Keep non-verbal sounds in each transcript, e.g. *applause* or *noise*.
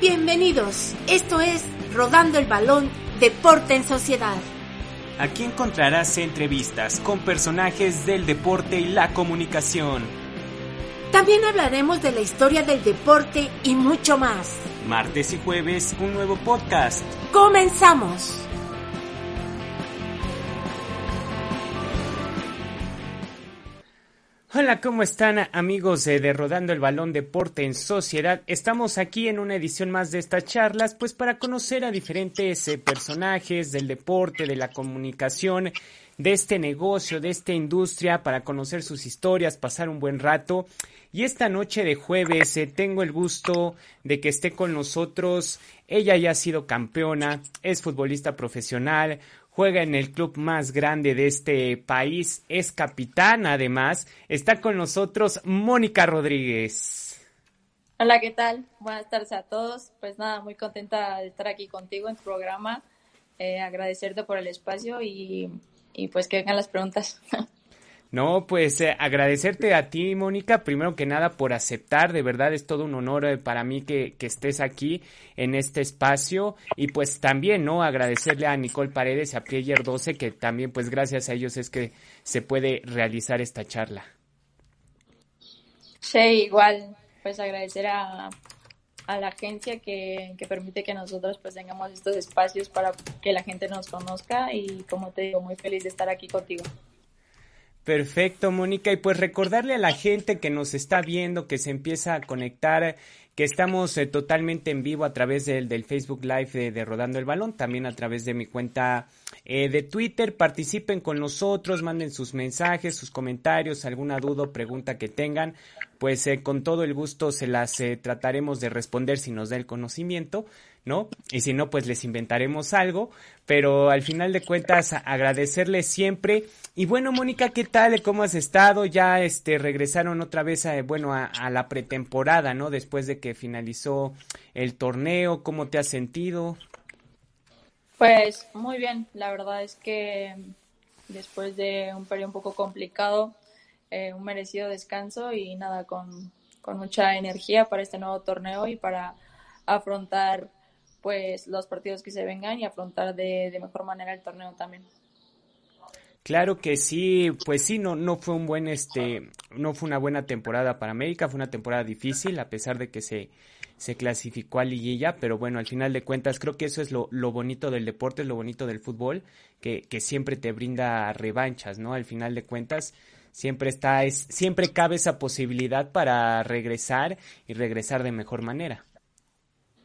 Bienvenidos, esto es Rodando el Balón, Deporte en Sociedad. Aquí encontrarás entrevistas con personajes del deporte y la comunicación. También hablaremos de la historia del deporte y mucho más. Martes y jueves, un nuevo podcast. ¡Comenzamos! Hola, ¿cómo están amigos de Rodando el Balón Deporte en Sociedad? Estamos aquí en una edición más de estas charlas, pues para conocer a diferentes eh, personajes del deporte, de la comunicación, de este negocio, de esta industria, para conocer sus historias, pasar un buen rato. Y esta noche de jueves eh, tengo el gusto de que esté con nosotros. Ella ya ha sido campeona, es futbolista profesional, juega en el club más grande de este país, es capitán además. Está con nosotros Mónica Rodríguez. Hola, ¿qué tal? Buenas tardes a todos. Pues nada, muy contenta de estar aquí contigo en tu programa. Eh, agradecerte por el espacio y, y pues que vengan las preguntas. *laughs* No, pues eh, agradecerte a ti, Mónica, primero que nada por aceptar, de verdad es todo un honor eh, para mí que, que, estés aquí en este espacio y pues también, ¿no? Agradecerle a Nicole Paredes a Player 12 que también pues gracias a ellos es que se puede realizar esta charla. Sí, igual, pues agradecer a, a la agencia que, que, permite que nosotros pues tengamos estos espacios para que la gente nos conozca y como te digo, muy feliz de estar aquí contigo. Perfecto, Mónica. Y pues recordarle a la gente que nos está viendo, que se empieza a conectar, que estamos eh, totalmente en vivo a través del, del Facebook Live de, de, Rodando el Balón, también a través de mi cuenta eh, de Twitter. Participen con nosotros, manden sus mensajes, sus comentarios, alguna duda o pregunta que tengan. Pues eh, con todo el gusto se las eh, trataremos de responder si nos da el conocimiento. ¿No? Y si no, pues les inventaremos algo, pero al final de cuentas agradecerles siempre. Y bueno, Mónica, ¿qué tal? ¿Cómo has estado? Ya este regresaron otra vez a, bueno, a, la pretemporada, ¿no? Después de que finalizó el torneo, ¿cómo te has sentido? Pues muy bien, la verdad es que después de un periodo un poco complicado, eh, un merecido descanso y nada, con, con mucha energía para este nuevo torneo y para afrontar pues los partidos que se vengan y afrontar de, de, mejor manera el torneo también. Claro que sí, pues sí, no, no fue un buen, este, no fue una buena temporada para América, fue una temporada difícil, a pesar de que se, se clasificó a liguilla, pero bueno, al final de cuentas creo que eso es lo, lo bonito del deporte, lo bonito del fútbol, que, que siempre te brinda revanchas, ¿no? Al final de cuentas, siempre está, es, siempre cabe esa posibilidad para regresar y regresar de mejor manera.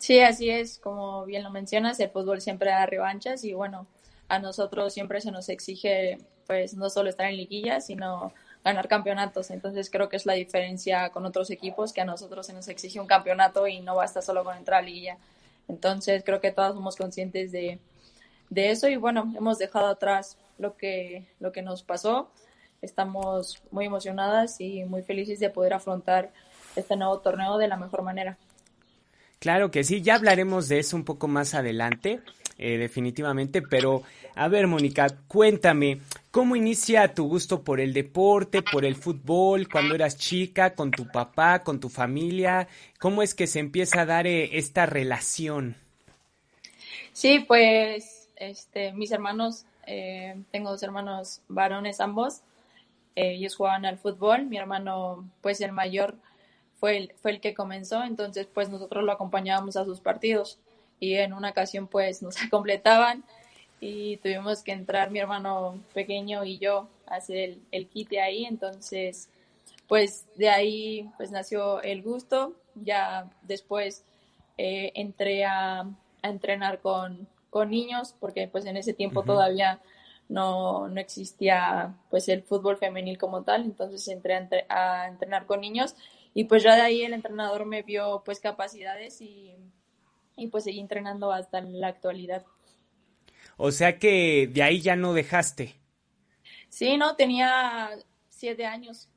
Sí, así es, como bien lo mencionas, el fútbol siempre da revanchas y bueno, a nosotros siempre se nos exige pues no solo estar en liguilla, sino ganar campeonatos. Entonces creo que es la diferencia con otros equipos que a nosotros se nos exige un campeonato y no basta solo con entrar a liguilla. Entonces creo que todos somos conscientes de, de eso y bueno, hemos dejado atrás lo que, lo que nos pasó. Estamos muy emocionadas y muy felices de poder afrontar este nuevo torneo de la mejor manera. Claro que sí, ya hablaremos de eso un poco más adelante, eh, definitivamente, pero a ver, Mónica, cuéntame, ¿cómo inicia tu gusto por el deporte, por el fútbol, cuando eras chica, con tu papá, con tu familia? ¿Cómo es que se empieza a dar eh, esta relación? Sí, pues, este, mis hermanos, eh, tengo dos hermanos varones ambos, ellos jugaban al fútbol, mi hermano, pues el mayor, fue el, fue el que comenzó, entonces pues nosotros lo acompañábamos a sus partidos y en una ocasión pues nos *laughs* completaban y tuvimos que entrar mi hermano pequeño y yo a hacer el, el quite ahí, entonces pues de ahí pues nació el gusto, ya después eh, entré a, a entrenar con, con, niños porque pues en ese tiempo uh -huh. todavía no, no existía pues el fútbol femenil como tal, entonces entré a, entre, a entrenar con niños y pues ya de ahí el entrenador me vio pues capacidades y, y pues seguí entrenando hasta la actualidad. O sea que de ahí ya no dejaste. Sí, no, tenía siete años,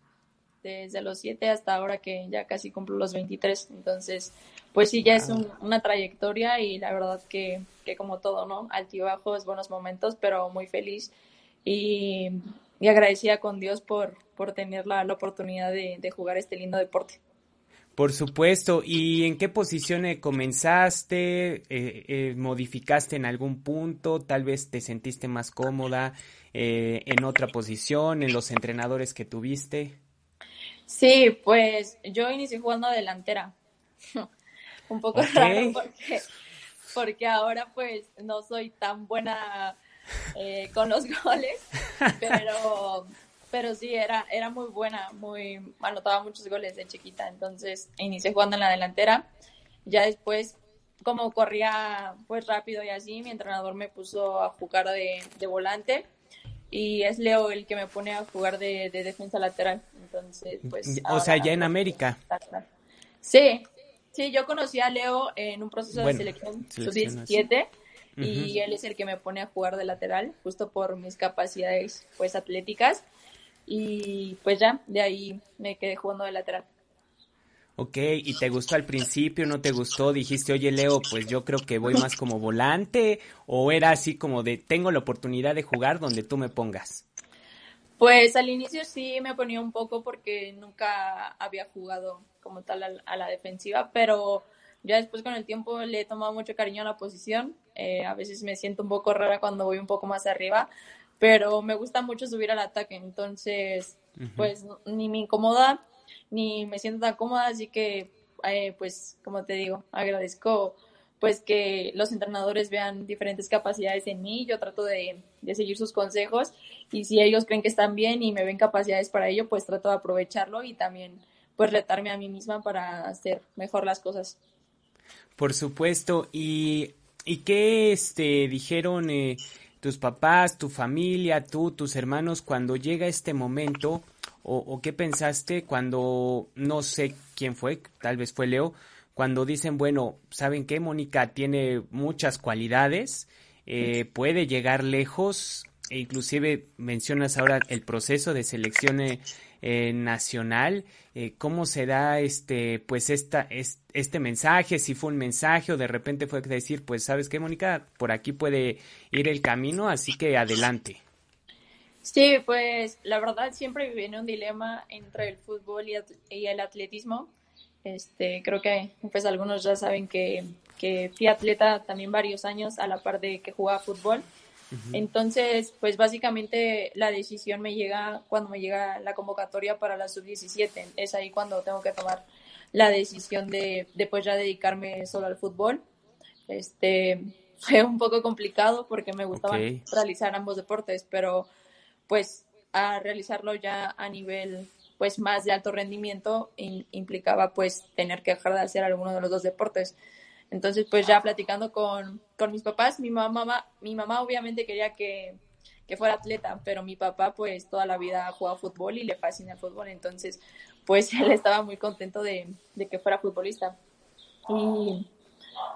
desde los siete hasta ahora que ya casi cumplo los 23, entonces pues sí, ya es un, una trayectoria y la verdad que, que como todo, ¿no? Altibajos, buenos momentos, pero muy feliz y, y agradecida con Dios por, por tener la, la oportunidad de, de, jugar este lindo deporte. Por supuesto. ¿Y en qué posición eh, comenzaste? Eh, eh, ¿Modificaste en algún punto? ¿Tal vez te sentiste más cómoda en otra posición, en los entrenadores que tuviste? Sí, pues yo inicié jugando delantera. *laughs* Un poco raro porque, porque ahora pues no soy tan buena con los *laughs* goles, pero pero sí, era, era muy buena, muy, anotaba muchos goles de chiquita, entonces inicié jugando en la delantera, ya después como corría pues rápido y así, mi entrenador me puso a jugar de, volante. Y es Leo el que me pone a jugar de, defensa lateral, entonces pues... O sea, ya en América. Sí, sí, yo conocí a Leo en un proceso de selección sub-17 y él es el que me pone a jugar de lateral, justo por mis capacidades pues atléticas y pues ya, de ahí me quedé jugando de lateral. Ok, ¿y te gustó al principio? ¿No te gustó? Dijiste, oye Leo, pues yo creo que voy más como volante o era así como de tengo la oportunidad de jugar donde tú me pongas. Pues al inicio sí me ponía un poco porque nunca había jugado como tal a, la defensiva, pero ya después con el tiempo le he tomado mucho cariño a la posición. Eh, a veces me siento un poco rara cuando voy un poco más arriba, pero me gusta mucho subir al ataque, entonces pues ni me incomoda ni me siento tan cómoda, así que eh, pues como te digo, agradezco pues que los entrenadores vean diferentes capacidades en mí, yo trato de, de, seguir sus consejos. Y si ellos creen que están bien y me ven capacidades para ello, pues trato de aprovecharlo y también pues retarme a mí misma para hacer mejor las cosas. Por supuesto, y, y qué este dijeron eh, tus papás, tu familia, tú, tus hermanos, cuando llega este momento, o, qué pensaste cuando, no sé quién fue, tal vez fue Leo, cuando dicen, bueno, ¿saben qué? Mónica tiene muchas cualidades, eh, puede llegar lejos, e inclusive mencionas ahora el proceso de selección eh, nacional, eh, cómo se da este, pues esta, este mensaje, si fue un mensaje o de repente fue decir, pues sabes qué, Mónica, por aquí puede ir el camino, así que adelante. Sí, pues la verdad siempre viene un dilema entre el fútbol y, el atletismo. Este, creo que pues algunos ya saben que, que fui atleta también varios años a la par de que jugaba fútbol. Entonces, pues básicamente la decisión me llega cuando me llega la convocatoria para la sub-17. Es ahí cuando tengo que tomar la decisión de, de pues ya dedicarme solo al fútbol. Este, *laughs* fue un poco complicado porque me gustaba realizar ambos deportes, pero pues a realizarlo ya a nivel pues más de alto rendimiento implicaba pues tener que dejar de hacer alguno de los dos deportes. Entonces, pues ya platicando con, con mis papás, mi mamá, mi mamá obviamente quería que, que, fuera atleta, pero mi papá pues toda la vida ha jugado fútbol y le fascina el fútbol, entonces pues *laughs* él estaba muy contento de, de que fuera futbolista. Y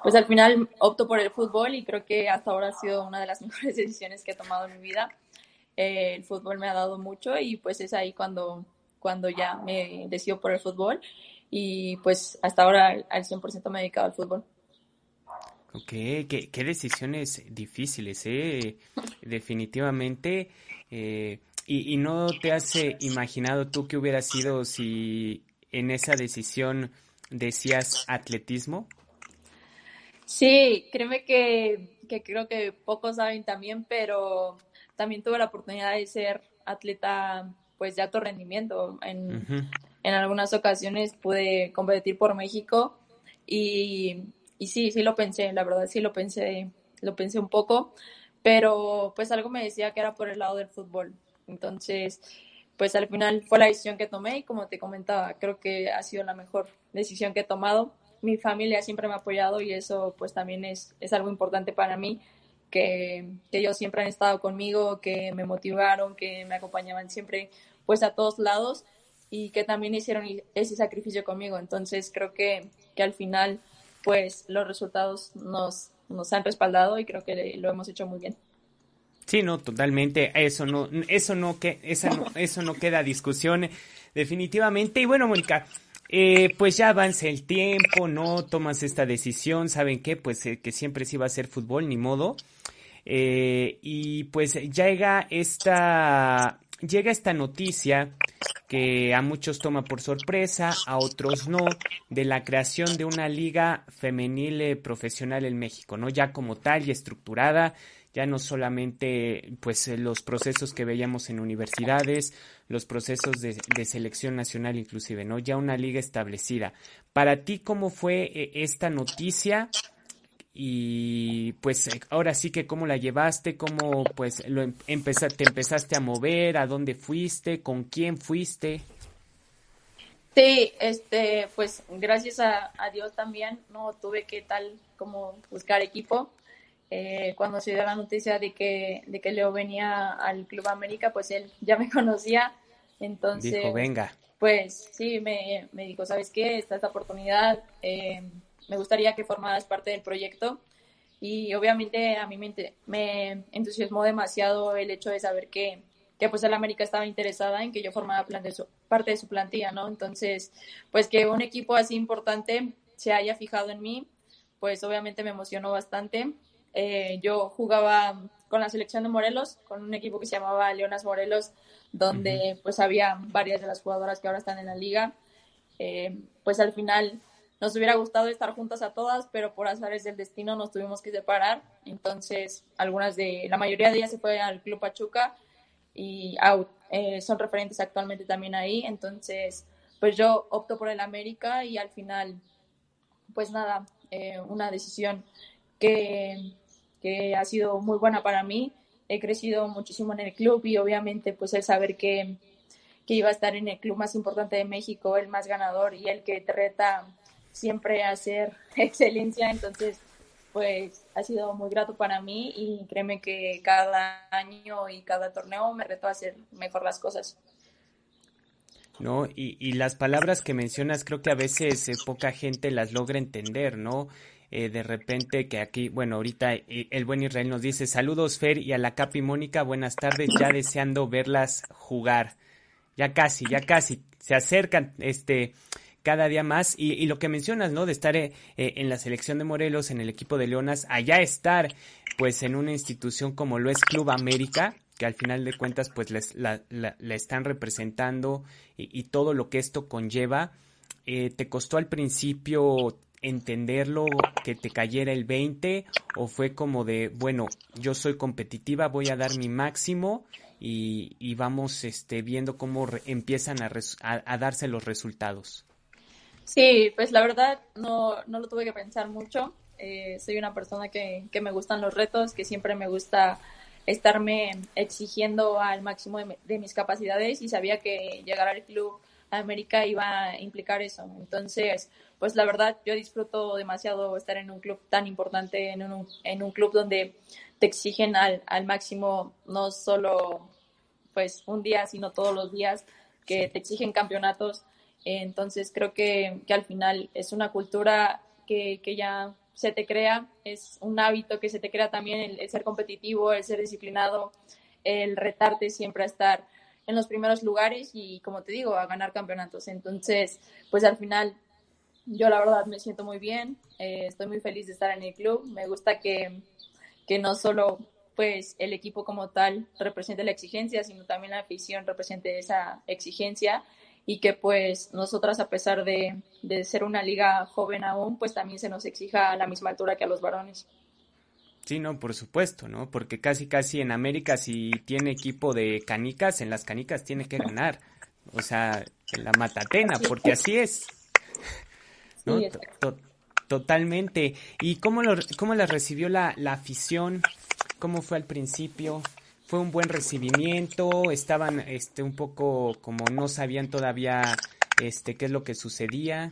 pues al final opto por el fútbol y creo que hasta ahora ha sido una de las *laughs* mejores decisiones que he tomado en mi vida. Eh, el fútbol me ha dado mucho y pues es ahí cuando, cuando ya me decido por el fútbol y pues hasta ahora al 100% me he dedicado al fútbol. Ok, qué, qué decisiones difíciles, ¿eh? *laughs* Definitivamente. Eh, y, y, no te has eh, imaginado tú qué hubiera sido si en esa decisión decías atletismo? Sí, créeme que, que creo que pocos saben también, pero también tuve la oportunidad de ser atleta pues de alto rendimiento. En, en algunas ocasiones pude competir por México y y sí, sí lo pensé, la verdad sí lo pensé, lo pensé un poco, pero pues algo me decía que era por el lado del fútbol. Entonces, pues al final fue la decisión que tomé y como te comentaba, creo que ha sido la mejor decisión que he tomado. Mi familia siempre me ha apoyado y eso pues también es, es algo importante para mí, que, que ellos siempre han estado conmigo, que me motivaron, que me acompañaban siempre pues a todos lados y que también hicieron ese sacrificio conmigo. Entonces creo que, que al final pues los resultados nos, nos han respaldado y creo que lo hemos hecho muy bien. Sí, no, totalmente. Eso no, eso no, que, esa no, *laughs* eso no queda discusión, definitivamente. Y bueno, Mónica, eh, pues ya avanza el tiempo, ¿no? Tomas esta decisión, ¿saben qué? Pues eh, que siempre sí va a ser fútbol, ni modo. Eh, y pues llega esta, llega esta noticia que a muchos toma por sorpresa, a otros no, de la creación de una liga femenil eh, profesional en México, ¿no? Ya como tal y estructurada, ya no solamente pues eh, los procesos que veíamos en universidades, los procesos de, de, selección nacional inclusive, ¿no? Ya una liga establecida. Para ti, ¿cómo fue eh, esta noticia? Y pues eh, ahora sí que cómo la llevaste, cómo pues lo em, te empezaste a mover, a dónde fuiste, con quién fuiste. Sí, este, pues gracias a, Dios también no tuve que tal como buscar equipo. Eh, cuando se dio la noticia de que, de que Leo venía al Club América, pues él ya me *laughs* conocía. Entonces, dijo, venga. Pues sí, me, me dijo, ¿sabes qué? Está esta oportunidad. Eh, me gustaría que formaras parte del proyecto. Y obviamente a mí me, entusiasmó demasiado el hecho de saber que, que pues el América estaba interesada en que yo formara parte de su plantilla, ¿no? Entonces, pues que un equipo así importante se haya fijado en mí, pues obviamente me emocionó bastante. Eh, yo jugaba con la selección de Morelos, con un equipo que se llamaba Leonas Morelos, donde pues había varias de las jugadoras que ahora están en la liga. Eh, pues al final nos hubiera gustado estar juntas a todas, pero por azares del destino nos tuvimos que separar. Entonces, algunas de, la mayoría de ellas se fue al Club Pachuca y eh, son referentes actualmente también ahí. Entonces, pues yo opto por el América y al final, pues nada, eh, una decisión que, que ha sido muy buena para mí. He crecido muchísimo en el club y obviamente pues el saber que, que iba a estar en el club más importante de México, el más ganador y el que te reta siempre hacer *laughs* excelencia, entonces pues ha sido muy grato para mí y créeme que cada año y cada torneo me reto a hacer mejor las cosas. ¿no? Y, y las palabras que mencionas creo que a veces eh, poca gente las logra entender, ¿no? Eh, de repente que aquí, bueno, ahorita eh, el buen Israel nos dice saludos Fer y a la Capi Mónica, buenas tardes, ya deseando verlas jugar. Ya casi, ya casi, se acercan, este, cada día más. Y, lo que mencionas, ¿no? De estar eh, eh, en la selección de Morelos, en el equipo de Leonas, allá estar, pues, en una institución como lo es Club América, que al final de cuentas, pues, les, la, están representando y, todo lo que esto conlleva. Eh, ¿Te costó al principio entenderlo, que te cayera el 20 o fue como de, bueno, yo soy competitiva, voy a dar mi máximo y, vamos este, viendo cómo empiezan a, darse los resultados? Sí, pues la verdad no, no lo tuve que pensar mucho. Eh, soy una persona que, que, me gustan los retos, que siempre me gusta estarme exigiendo al máximo de, mis capacidades y sabía que llegar al club América iba a implicar eso. Entonces, pues la verdad yo disfruto demasiado estar en un club tan importante, en un, en un club donde te exigen al, al máximo, no solo pues un día, sino todos los días, que te exigen campeonatos entonces creo que, que al final es una cultura que, que, ya se te crea, es un hábito que se te crea también el, ser competitivo, el ser disciplinado, el retarte siempre a estar en los primeros lugares y como te digo, a ganar campeonatos. Entonces, pues al final yo la verdad me siento muy bien, eh, estoy muy feliz de estar en el club, me gusta que, que no solo pues el equipo como tal represente la exigencia, sino también la afición represente esa exigencia y que pues nosotras a pesar de, ser una liga joven aún, pues también se nos exija a la misma altura que a los varones. Sí, no, por supuesto, ¿no? Porque casi casi en América si tiene equipo de canicas, en las canicas tiene que ganar. O sea, en la matatena, porque así es. ¿no? totalmente. ¿Y cómo, lo, cómo la recibió la, la afición? ¿Cómo fue al principio? Fue un buen recibimiento, estaban este un poco como no sabían todavía este qué es lo que sucedía.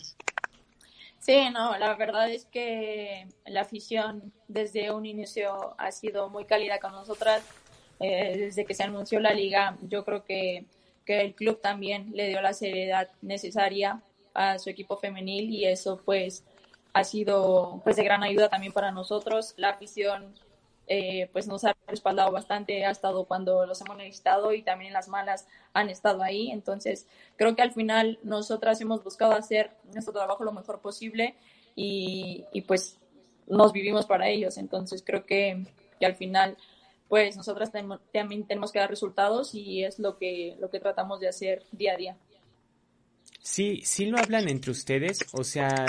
Sí, no, la verdad es que la afición desde un inicio ha sido muy cálida con nosotras. Eh, desde que se anunció la liga, yo creo que, que el club también le dio la seriedad necesaria a su equipo femenil y eso pues ha sido pues de gran ayuda también para nosotros. La afición eh, pues nos ha respaldado bastante, ha estado cuando los hemos necesitado y también las malas han estado ahí. Entonces, creo que al final nosotras hemos buscado hacer nuestro trabajo lo mejor posible y, y pues nos vivimos para ellos. Entonces, creo que, que al final pues nosotras también tenemos que dar resultados y es lo que, lo que tratamos de hacer día a día. Sí, sí lo hablan entre ustedes, o sea,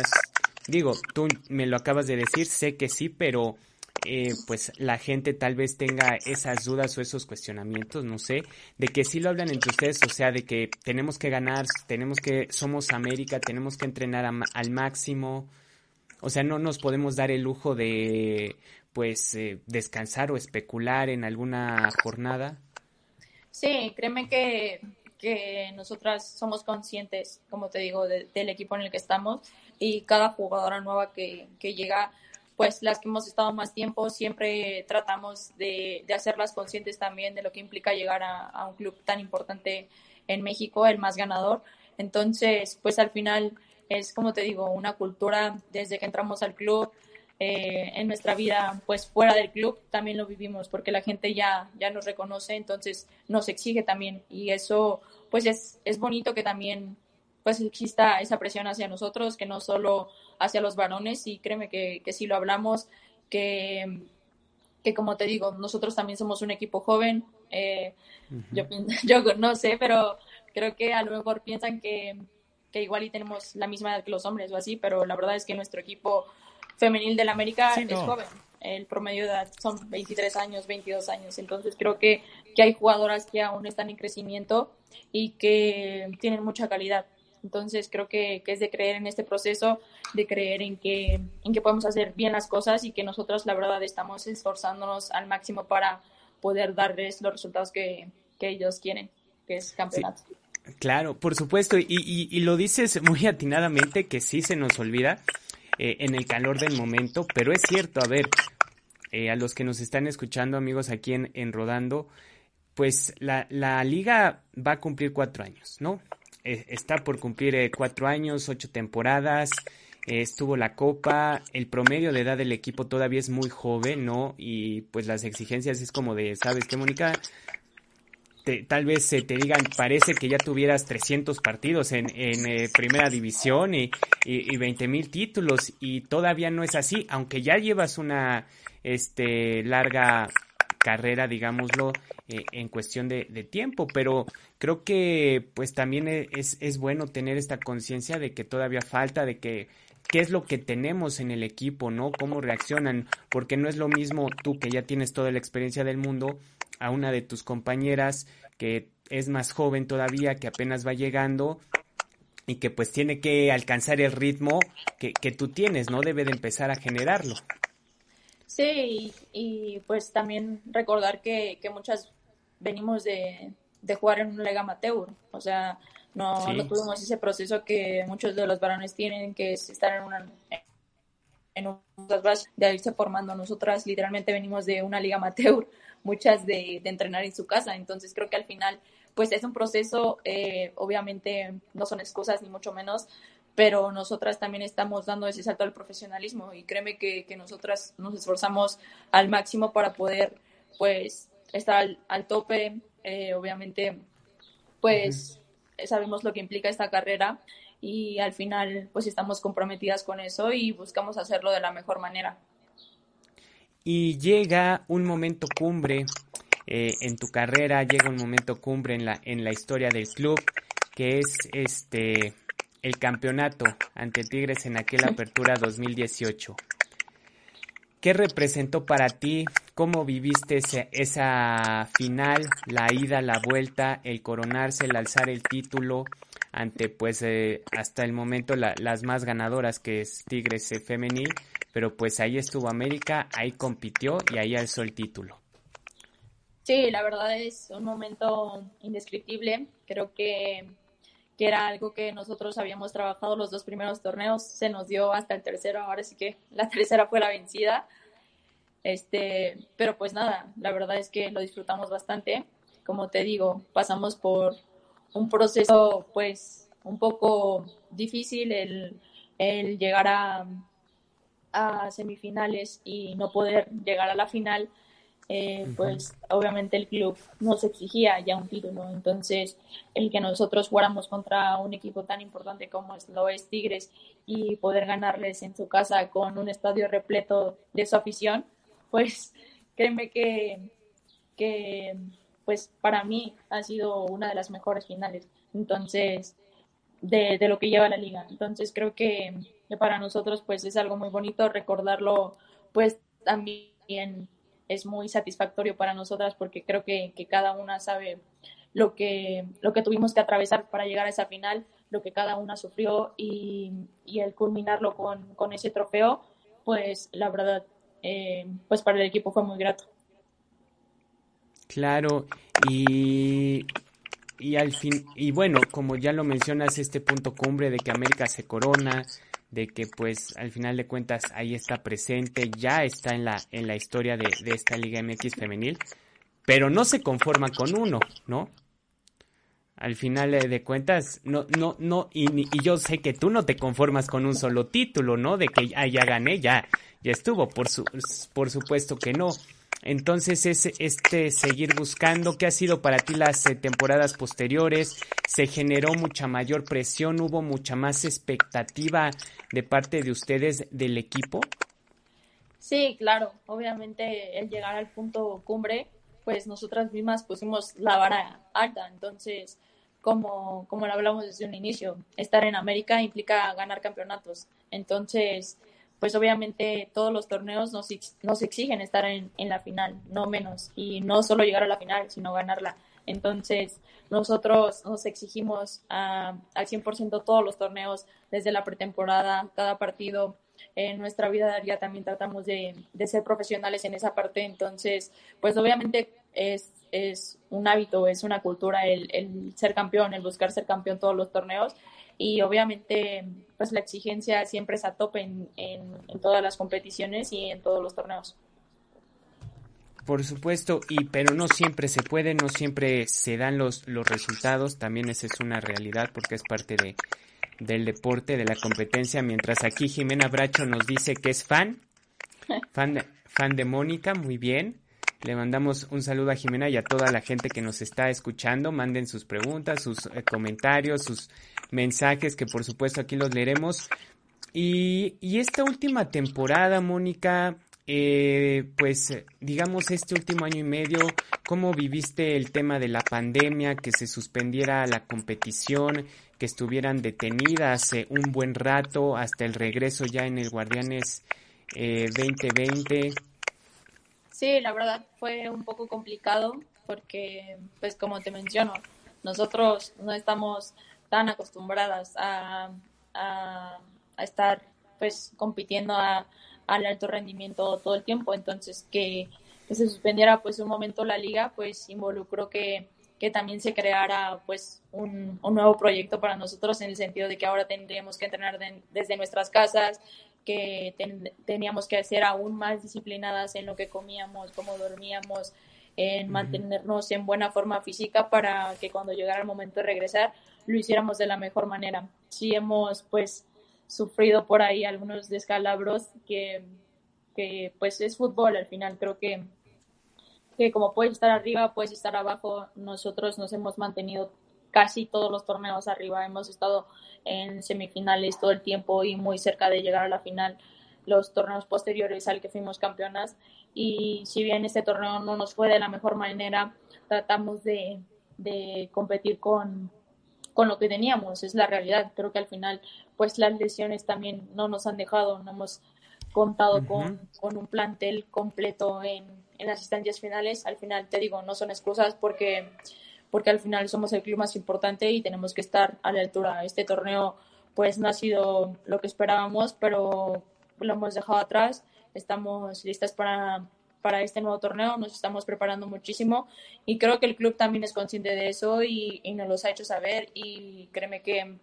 digo, tú me lo acabas de decir, sé que sí, pero eh, pues la gente tal vez tenga esas dudas o esos cuestionamientos, no sé, de que sí lo hablan entre ustedes, o sea, de que tenemos que ganar, tenemos que, somos América, tenemos que entrenar al máximo, o sea, no nos podemos dar el lujo de, pues, eh, descansar o especular en alguna jornada. Sí, créeme que, que nosotras somos conscientes, como te digo, del equipo en el que estamos y cada jugadora nueva que, que llega pues las que hemos estado más tiempo siempre tratamos de, hacerlas conscientes también de lo que implica llegar a, un club tan importante en México, el más ganador. Entonces, pues al final es, como te digo, una cultura desde que entramos al club, eh, en nuestra vida, pues fuera del club, también lo vivimos, porque la gente ya, ya nos reconoce, entonces nos exige también. Y eso, pues es, es bonito que también pues exista esa presión hacia nosotros, que no solo hacia los varones, y créeme que, que sí lo hablamos, que, que como te digo, nosotros también somos un equipo joven, eh, yo, *laughs* yo no sé, pero creo que a lo mejor piensan que, que igual y tenemos la misma edad que los hombres o así, pero la verdad es que nuestro equipo femenil del América es joven. El promedio de edad son 23 años, 22 años. Entonces creo que, que hay jugadoras que aún están en crecimiento y que tienen mucha calidad. Entonces creo que, es de creer en este proceso, de creer en que, en que podemos hacer bien las cosas y que nosotros la verdad estamos esforzándonos al máximo para poder darles los resultados que, ellos quieren, que es campeonato. Claro, por supuesto, y, y, lo dices muy atinadamente que sí se nos olvida eh, en el calor del momento, pero es cierto, a ver, eh, a los que nos están escuchando amigos aquí en, en Rodando, pues la, la liga va a cumplir cuatro años, ¿no? Eh, está por cumplir eh, cuatro años, ocho temporadas, eh, estuvo la copa, el promedio de edad del equipo todavía es muy joven, ¿no? Y pues las exigencias es como de, ¿sabes qué, Mónica? tal vez te digan, parece que ya tuvieras 300 partidos en, en primera división y, y, y 20 mil títulos y todavía no es así, aunque ya llevas una este, larga carrera, digámoslo, eh, en cuestión de, tiempo, pero creo que pues también e, es, es bueno tener esta conciencia de que todavía falta, de que qué es lo que tenemos en el equipo, ¿no? Cómo reaccionan, porque no es lo mismo tú que ya tienes toda la experiencia del mundo a una de tus compañeras que es más joven todavía, que apenas va llegando y que pues tiene que alcanzar el ritmo que, que tú tienes, ¿no? Debe de empezar a generarlo. Sí, y, pues también recordar que, muchas venimos de, jugar en una liga amateur, o sea, no, tuvimos ese proceso que muchos de los varones tienen, que es estar en una en de irse formando. Nosotras literalmente venimos de una liga amateur, *laughs* muchas de, de entrenar en su casa, entonces creo que al final pues es un proceso, eh, obviamente no son excusas ni mucho menos, pero nosotras también estamos dando ese salto al profesionalismo y créeme que, que nosotras nos esforzamos al máximo para poder pues estar al, tope, eh, obviamente pues sabemos lo que implica esta carrera y al final pues estamos comprometidas con eso y buscamos hacerlo de la mejor manera. Y llega un momento cumbre eh, en tu carrera, llega un momento cumbre en la, en la historia del club, que es este el campeonato ante Tigres en aquella apertura 2018. ¿Qué representó para ti? ¿Cómo viviste esa final, la ida, la vuelta, el coronarse, el alzar el título ante pues eh, hasta el momento las más ganadoras que es Tigres femenil? Pero pues ahí estuvo América, ahí compitió y ahí alzó el título. Sí, la verdad es un momento indescriptible. Creo que que era algo que nosotros habíamos trabajado los dos primeros torneos, se nos dio hasta el tercero, ahora sí que la tercera fue la vencida. Este, pero pues nada, la verdad es que lo disfrutamos bastante. Como te digo, pasamos por un proceso pues un poco difícil el, el llegar a, a semifinales y no poder llegar a la final eh, pues obviamente el club nos exigía ya un título. Entonces, el que nosotros jugáramos contra un equipo tan importante como lo es Tigres y poder ganarles en su casa con un estadio repleto de su afición, pues *laughs* créeme que, que pues para mí ha sido una de las mejores finales. Entonces, de, de lo que lleva la liga. Entonces creo que, que, para nosotros pues es algo muy bonito recordarlo, pues también es muy satisfactorio para nosotras porque creo que, que cada una sabe lo que, lo que tuvimos que atravesar para llegar a esa final, lo que cada una sufrió y, y el culminarlo con, con, ese trofeo, pues la verdad, eh, pues para el equipo fue muy grato. Claro, y, y al fin, y bueno, como ya lo mencionas, este punto cumbre de que América se corona, de que pues al final de cuentas ahí está presente, ya está en la, en la historia de, de esta Liga MX femenil, pero no se conforma con uno, ¿no? Al final de cuentas, no, no, no, y, yo sé que tú no te conformas con un solo título, ¿no? De que ah, ya gané, ya, ya estuvo, por, su, por supuesto que no. Entonces, es este seguir buscando, ¿qué ha sido para ti las eh, temporadas posteriores? ¿Se generó mucha mayor presión? ¿Hubo mucha más expectativa de parte de ustedes del equipo? Sí, claro. Obviamente, el llegar al punto cumbre, pues nosotras mismas pusimos la vara alta. Entonces, como, como lo hablamos desde un inicio, estar en América implica ganar campeonatos. Entonces, pues obviamente todos los torneos nos, nos exigen estar en, en, la final, no menos, y no solo llegar a la final, sino ganarla. Entonces, nosotros nos exigimos uh, al 100% todos los torneos, desde la pretemporada, cada partido. En nuestra vida diaria también tratamos de, de, ser profesionales en esa parte. Entonces, pues obviamente es, es un hábito, es una cultura el, el ser campeón, el buscar ser campeón todos los torneos y obviamente pues la exigencia siempre es a tope en, en, en, todas las competiciones y en todos los torneos. Por supuesto, y pero no siempre se puede, no siempre se dan los, los resultados, también esa es una realidad porque es parte de, del deporte, de la competencia, mientras aquí Jimena Bracho nos dice que es fan, *laughs* fan de, fan de Mónica, muy bien. Le mandamos un saludo a Jimena y a toda la gente que nos está escuchando. Manden sus preguntas, sus eh, comentarios, sus mensajes que por supuesto aquí los leeremos. Y, y esta última temporada, Mónica, eh, pues digamos este último año y medio, ¿cómo viviste el tema de la pandemia, que se suspendiera la competición, que estuvieran detenidas eh, un buen rato hasta el regreso ya en el Guardianes eh, 2020? Sí, la verdad fue un poco complicado porque, pues como te menciono, nosotros no estamos tan acostumbradas a, a, estar pues compitiendo a, al alto rendimiento todo el tiempo. Entonces, que, que, se suspendiera pues un momento la liga, pues involucró que, que también se creara pues un, un, nuevo proyecto para nosotros en el sentido de que ahora tendríamos que entrenar de, desde nuestras casas, que ten, teníamos que ser aún más disciplinadas en lo que comíamos, cómo dormíamos, en mantenernos en buena forma física para que cuando llegara el momento de regresar lo hiciéramos de la mejor manera. Si hemos pues sufrido por ahí algunos descalabros que, que pues es fútbol al final, creo que que como puedes estar arriba, puedes estar abajo, nosotros nos hemos mantenido casi todos los torneos arriba, hemos estado en semifinales todo el tiempo y muy cerca de llegar a la final los torneos posteriores al que fuimos campeonas y si bien este torneo no nos fue de la mejor manera, tratamos de, de competir con, con lo que teníamos, es la realidad. Creo que al final, pues las lesiones también no nos han dejado, no hemos contado uh -huh. con, con, un plantel completo en, en, las instancias finales. Al final, te digo, no son excusas porque, porque al final somos el club más importante y tenemos que estar a la altura. Este torneo, pues no ha sido lo que esperábamos, pero lo hemos dejado atrás. Estamos listas para, para este nuevo torneo, nos estamos preparando muchísimo y creo que el club también es consciente de eso y, y nos los ha hecho saber y créeme que,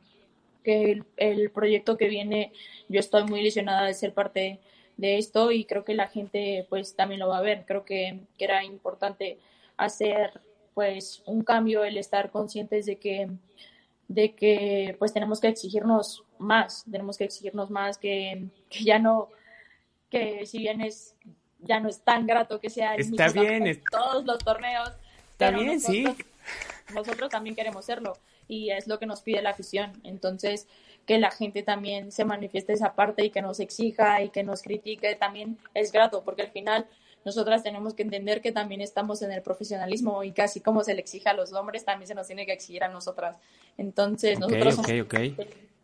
que el, el, proyecto que viene, yo estoy muy ilusionada de ser parte de esto y creo que la gente pues también lo va a ver, creo que, que era importante hacer pues un cambio, el estar conscientes de que de que pues tenemos que exigirnos más, tenemos que exigirnos más, que, que ya no, que si bien es ya no es tan grato que sea Está bien, en todos los torneos. Está bien, nosotros, sí. Nosotros también queremos serlo y es lo que nos pide la afición. Entonces, que la gente también se manifieste esa parte y que nos exija y que nos critique también es grato porque al final nosotras tenemos que entender que también estamos en el profesionalismo y casi como se le exige a los hombres, también se nos tiene que exigir a nosotras. Entonces, nosotros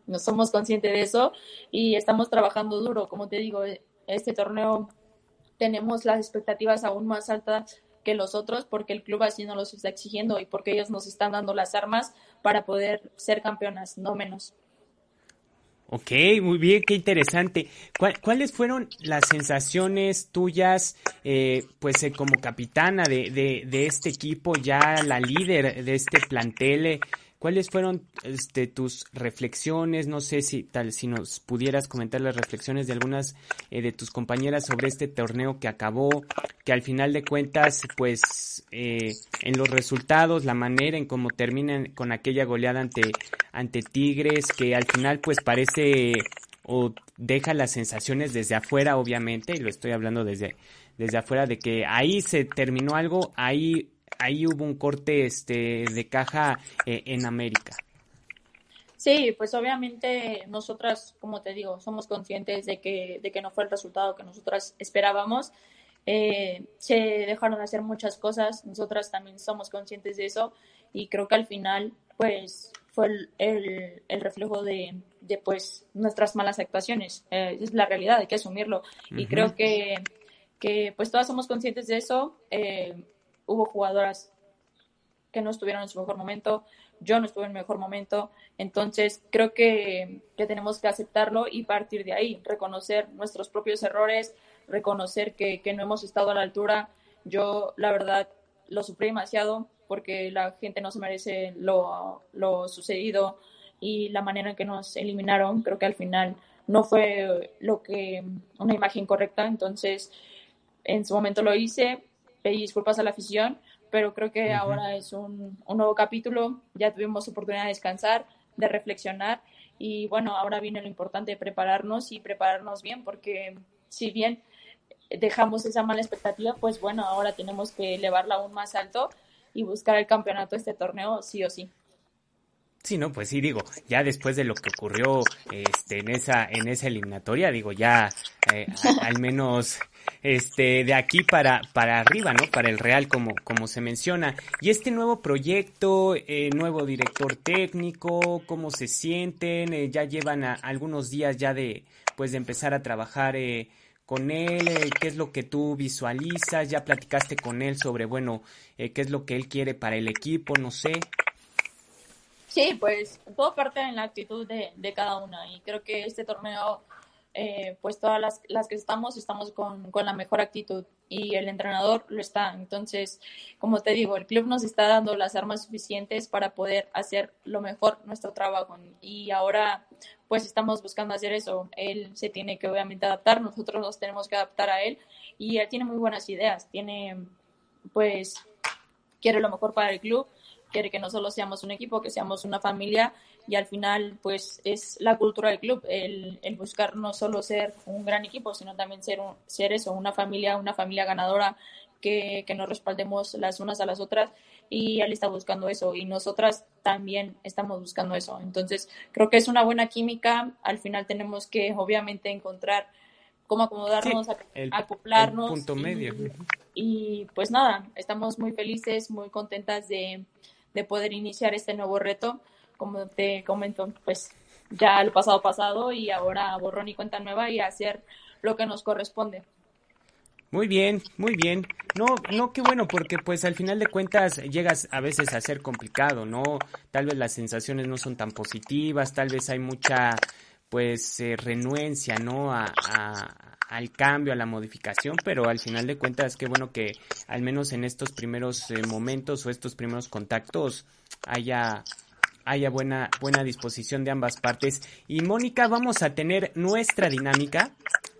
no somos conscientes de eso y estamos trabajando duro. Como te digo, este torneo tenemos las expectativas aún más altas que los otros porque el club así nos los está exigiendo y porque ellos nos están dando las armas para poder ser campeonas, no menos. Ok, muy bien, qué interesante. ¿Cuáles fueron las sensaciones tuyas, eh, pues eh, como capitana de, de, de, este equipo, ya la líder de este plantel? ¿Cuáles fueron este, tus reflexiones? No sé si tal si nos pudieras comentar las reflexiones de algunas eh, de tus compañeras sobre este torneo que acabó, que al final de cuentas, pues eh, en los resultados, la manera en cómo terminan con aquella goleada ante ante Tigres, que al final pues parece o deja las sensaciones desde afuera, obviamente, y lo estoy hablando desde desde afuera de que ahí se terminó algo, ahí ahí hubo un corte este, de caja eh, en América. Sí, pues obviamente nosotras, como te digo, somos conscientes de que, de que no fue el resultado que nosotras esperábamos. Eh, se dejaron de hacer muchas cosas, nosotras también somos conscientes de eso y creo que al final pues fue el, el, reflejo de, de, pues nuestras malas actuaciones. Eh, es la realidad, hay que asumirlo. Y creo que, que pues todas somos conscientes de eso hubo jugadoras que no estuvieron en su mejor momento, yo no estuve en mi mejor momento, entonces creo que, tenemos que aceptarlo y partir de ahí, reconocer nuestros propios errores, reconocer que, no hemos estado a la altura. Yo, la verdad, lo sufrí demasiado porque la gente no se merece lo, lo sucedido y la manera en que nos eliminaron, creo que al final no fue lo que una imagen correcta, entonces en su momento lo hice, pedí disculpas a la afición, pero creo que ahora es un, nuevo capítulo, ya tuvimos oportunidad de descansar, de reflexionar y bueno, ahora viene lo importante de prepararnos y prepararnos bien, porque si bien dejamos esa mala expectativa, pues bueno, ahora tenemos que elevarla aún más alto y buscar el campeonato de este torneo sí o sí. Sí, no, pues sí, digo, ya después de lo que ocurrió este, en esa en esa eliminatoria, digo, ya eh, al menos este de aquí para para arriba, ¿no? Para el Real como como se menciona. Y este nuevo proyecto, eh, nuevo director técnico, cómo se sienten, eh, ya llevan algunos días ya de pues de empezar a trabajar eh, con él, qué es lo que tú visualizas, ya platicaste con él sobre bueno, qué es lo que él quiere para el equipo, no sé. Sí, pues todo parte en la actitud de, de cada una y creo que este torneo, eh, pues todas las, las, que estamos, estamos con, con, la mejor actitud y el entrenador lo está. Entonces, como te digo, el club nos está dando las armas suficientes para poder hacer lo mejor nuestro trabajo y ahora pues estamos buscando hacer eso. Él se tiene que obviamente adaptar, nosotros nos tenemos que adaptar a él y él tiene muy buenas ideas, tiene pues quiere lo mejor para el club quiere que no solo seamos un equipo, que seamos una familia y al final pues es la cultura del club, el, buscar no solo ser un gran equipo, sino también ser, un, ser eso, una familia, una familia ganadora, que, que nos respaldemos las unas a las otras y él está buscando eso y nosotras también estamos buscando eso. Entonces creo que es una buena química, al final tenemos que obviamente encontrar cómo acomodarnos, acoplarnos. punto medio. y, pues nada, estamos muy felices, muy contentas de, de poder iniciar este nuevo reto. Como te comento, pues ya el pasado pasado y ahora borrón y cuenta nueva y hacer lo que nos corresponde. Muy bien, muy bien. No, no, qué bueno, porque pues al final de cuentas llegas a veces a ser complicado, ¿no? Tal vez las sensaciones no son tan positivas, tal vez hay mucha, pues, renuencia, ¿no? A, al cambio, a la modificación, pero al final de cuentas, qué bueno que al menos en estos primeros eh, momentos o estos primeros contactos haya haya buena, buena disposición de ambas partes. Y Mónica, vamos a tener nuestra dinámica.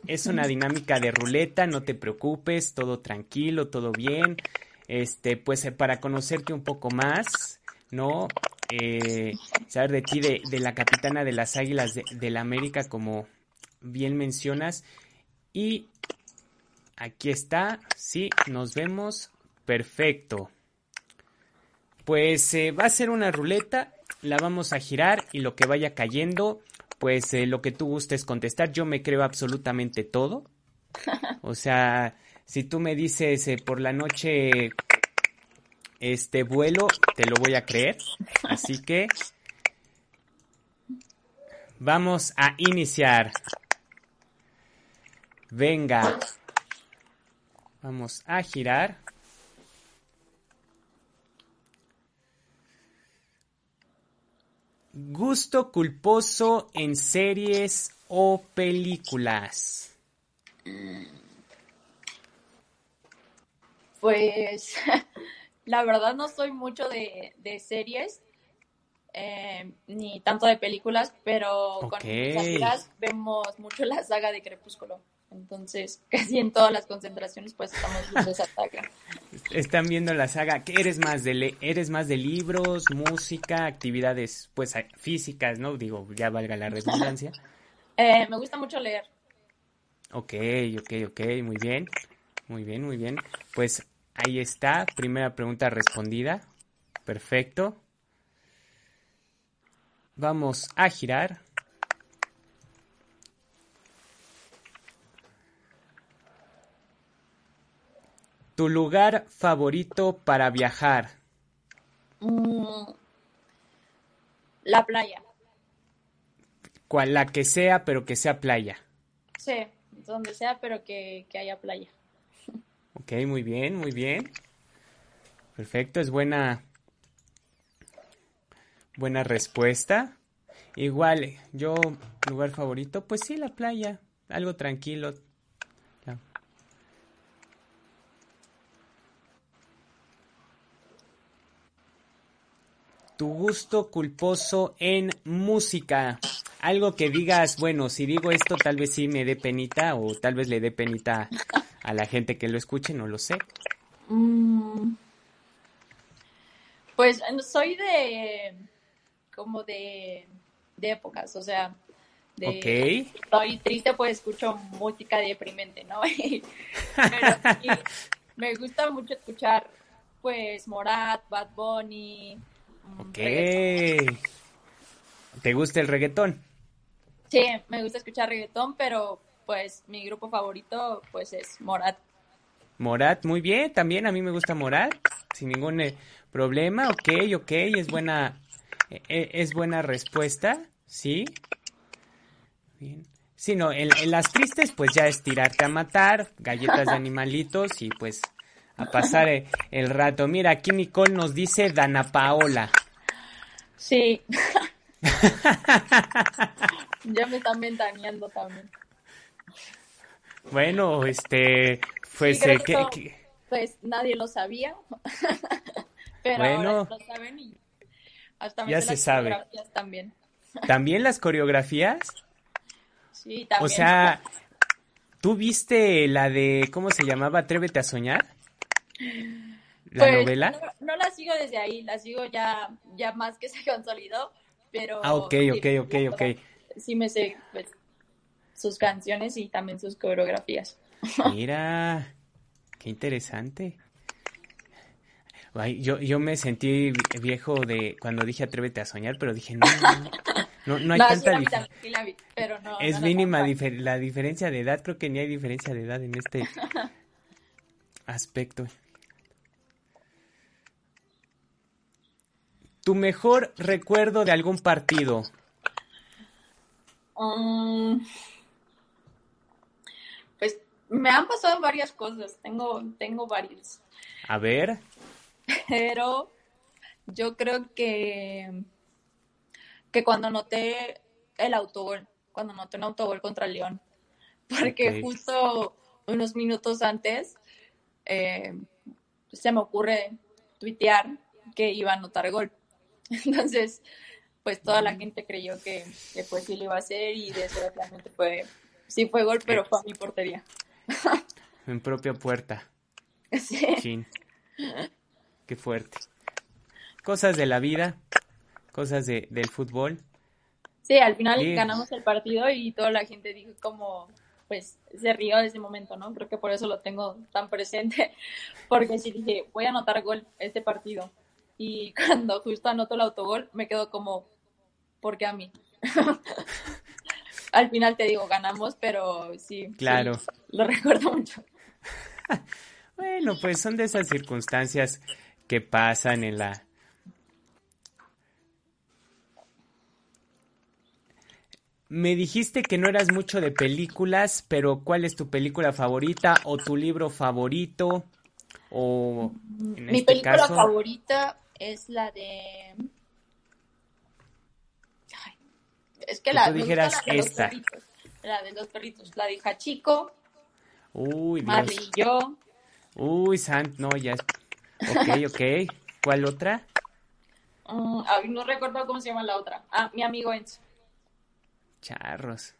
Es una dinámica de ruleta, no te preocupes, todo tranquilo, todo bien. Este, pues eh, para conocerte un poco más, ¿no? Eh, saber de ti, de, de, la capitana de las Águilas de, la América, como bien mencionas. Y aquí está, sí, nos vemos, perfecto. Pues eh, va a ser una ruleta, la vamos a girar y lo que vaya cayendo, pues eh, lo que tú gustes contestar, yo me creo absolutamente todo. O sea, Si tú me dices por la noche este vuelo, te lo voy a creer. Así que vamos a iniciar. Venga. Vamos a girar. Gusto culposo en series o películas. Pues *laughs* la verdad no soy mucho de, series, eh, ni tanto de películas, pero con mis amigas vemos mucho la saga de Crepúsculo. Entonces, *laughs* casi en todas las concentraciones, pues estamos viendo esa saga. Están viendo la saga. ¿Qué eres más de eres más de libros, música, actividades, pues físicas, no? Digo, ya valga la redundancia. *laughs* Eh, me gusta mucho leer. Ok, ok, ok, muy bien, muy bien, muy bien. Pues ahí está, primera pregunta respondida. Perfecto. Vamos a girar. ¿Tu lugar favorito para viajar? Mm, la playa. ¿Cuál? La que sea, pero que sea playa. Sí, donde sea, pero que, que haya playa. Ok, muy bien, muy bien. Perfecto, es buena, buena respuesta. Igual, yo, lugar favorito, pues sí, la playa, algo tranquilo, tu gusto culposo en música. Algo que digas, bueno, si digo esto tal vez sí me dé penita o tal vez le dé penita a la gente que lo escuche, no lo sé. Mm. Pues soy de como de, épocas, o sea, de estoy triste pues escucho música deprimente, ¿no? *laughs* Pero me gusta mucho escuchar pues Morat, Bad Bunny, Ok. ¿Te gusta el reggaetón? Sí, me gusta escuchar reggaetón, pero pues mi grupo favorito pues es Morat. Morat, muy bien, también a mí me gusta Morat, sin ningún eh, problema, ok, ok, es buena, eh, eh, es buena respuesta, sí. Bien. Sí, no, en, las tristes pues ya es tirarte a matar, galletas de *laughs* animalitos y pues a pasar el rato. Mira, aquí Nicole nos dice Dana Paola. Sí. *laughs* ya me están ventaneando también. Bueno, este, pues, eh, que, pues nadie lo sabía, *laughs* pero bueno, lo saben y hasta ya se sabe. También. *laughs* ¿También las coreografías? Sí, también. O sea, ¿tú viste la de, ¿cómo se llamaba? Atrévete a soñar. ¿La pues, novela? No, la sigo desde ahí, la sigo ya, ya más que se *laughs* consolidó, pero... Ah, ok, ok, ok, ok. Sí me sé pues, sus canciones y también sus coreografías. Mira, qué interesante. yo, yo me sentí viejo de cuando dije atrévete a soñar, pero dije no, no, no, hay tanta diferencia. es mínima la diferencia de edad, creo que ni hay diferencia de edad en este aspecto. ¿Tu mejor recuerdo de algún partido? Um, pues me han pasado varias cosas, tengo, tengo varias. A ver. Pero yo creo que, que cuando noté el autogol, cuando noté un autogol contra León, porque justo unos minutos antes eh, se me ocurre tuitear que iba a anotar gol. *laughs* Entonces, pues toda la gente creyó que, pues sí lo iba a hacer y desgraciadamente fue, sí fue gol, pero fue a mi portería. *laughs* En propia puerta. Sí. Qué fuerte. Cosas de la vida, cosas de, del fútbol. Sí, al final ganamos el partido y toda la gente dijo como, pues se rió de ese momento, ¿no? Creo que por eso lo tengo tan presente, *laughs* porque si dije, voy a anotar gol este partido y *laughs* cuando justo anoto el autogol me quedo como, ¿por qué a mí? Al final te digo, ganamos, pero sí. Claro. lo recuerdo mucho. *laughs* bueno, pues son de esas circunstancias que pasan en la... Me dijiste que no eras mucho de películas, pero ¿cuál es tu película favorita o tu libro favorito? O en Mi este película favorita es la de es que, la, dijeras la de esta. la de los perritos, la de Hachiko. Uy, Dios. y yo. Uy, Sant, no, ya. Ok, ok. ¿Cuál otra? Mm, no recuerdo cómo se llama la otra. Ah, mi amigo Enzo. Charros.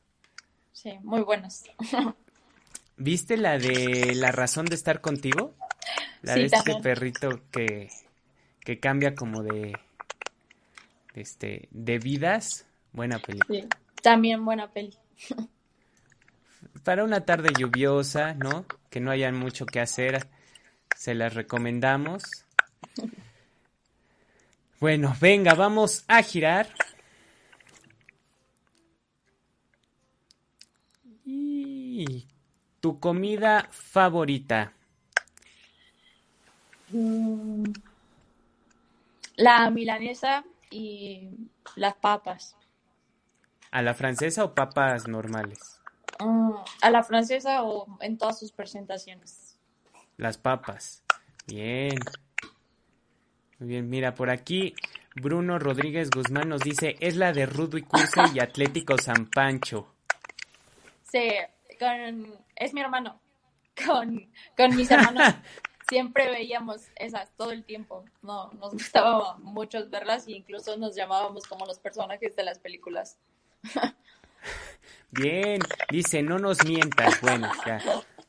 Sí, muy buenas. *laughs* ¿Viste la de La razón de estar contigo? La de este perrito que, que cambia como de, este, de vidas. Buena. Sí, también buena peli. Para una tarde lluviosa, ¿no? Que no haya mucho que hacer, se las recomendamos. Bueno, venga, vamos a girar. Y tu comida favorita. Mm, la milanesa y las papas. ¿A la francesa o papas normales? Mm, a la francesa o en todas sus presentaciones. Las papas. Bien. Muy bien, mira, por aquí Bruno Rodríguez Guzmán nos dice, es la de Rudo y Curso y Atlético San Pancho. Sí, con, es mi hermano. Con, con mis hermanos *laughs* siempre veíamos esas todo el tiempo. No, nos gustaba mucho verlas e incluso nos llamábamos como los personajes de las películas. Bien, dice, no nos mientas. Bueno, ya.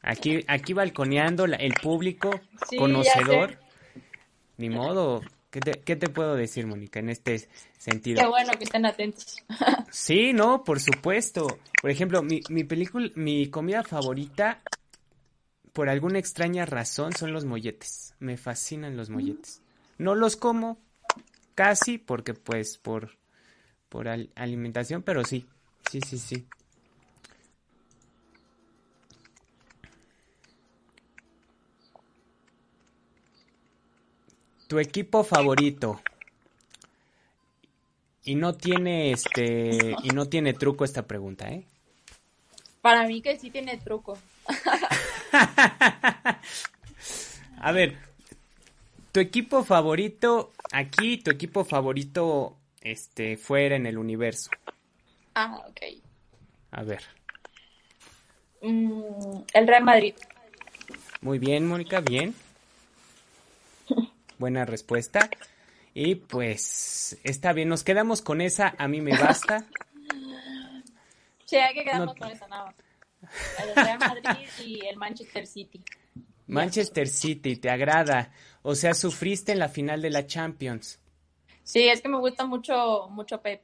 Aquí, aquí balconeando el público conocedor. Ni modo. ¿Qué te, puedo decir, Mónica, en este sentido? Qué bueno que estén atentos. *laughs* sí, no, por supuesto. Por ejemplo, mi, mi película, mi comida favorita, por alguna extraña razón, son los molletes. Me fascinan los molletes. No los como casi porque, pues, por por alimentación, pero sí, sí, sí, sí. Tu equipo favorito. Y no tiene este y no tiene truco esta pregunta, ¿eh? Para mí que sí tiene truco. *laughs* A ver, tu equipo favorito aquí, tu equipo favorito este, fuera en el universo. Ah, ok. A ver. Mm, el Real Madrid. Muy bien, Mónica, bien. *laughs* Buena respuesta. Y pues está bien, nos quedamos con esa, a mí me basta. *laughs* Sí, hay que quedarnos con esa nada El Real Madrid y el Manchester City. Manchester City, ¿te agrada? O sea, sufriste en la final de la Champions. Sí, es que me gusta mucho, mucho Pep.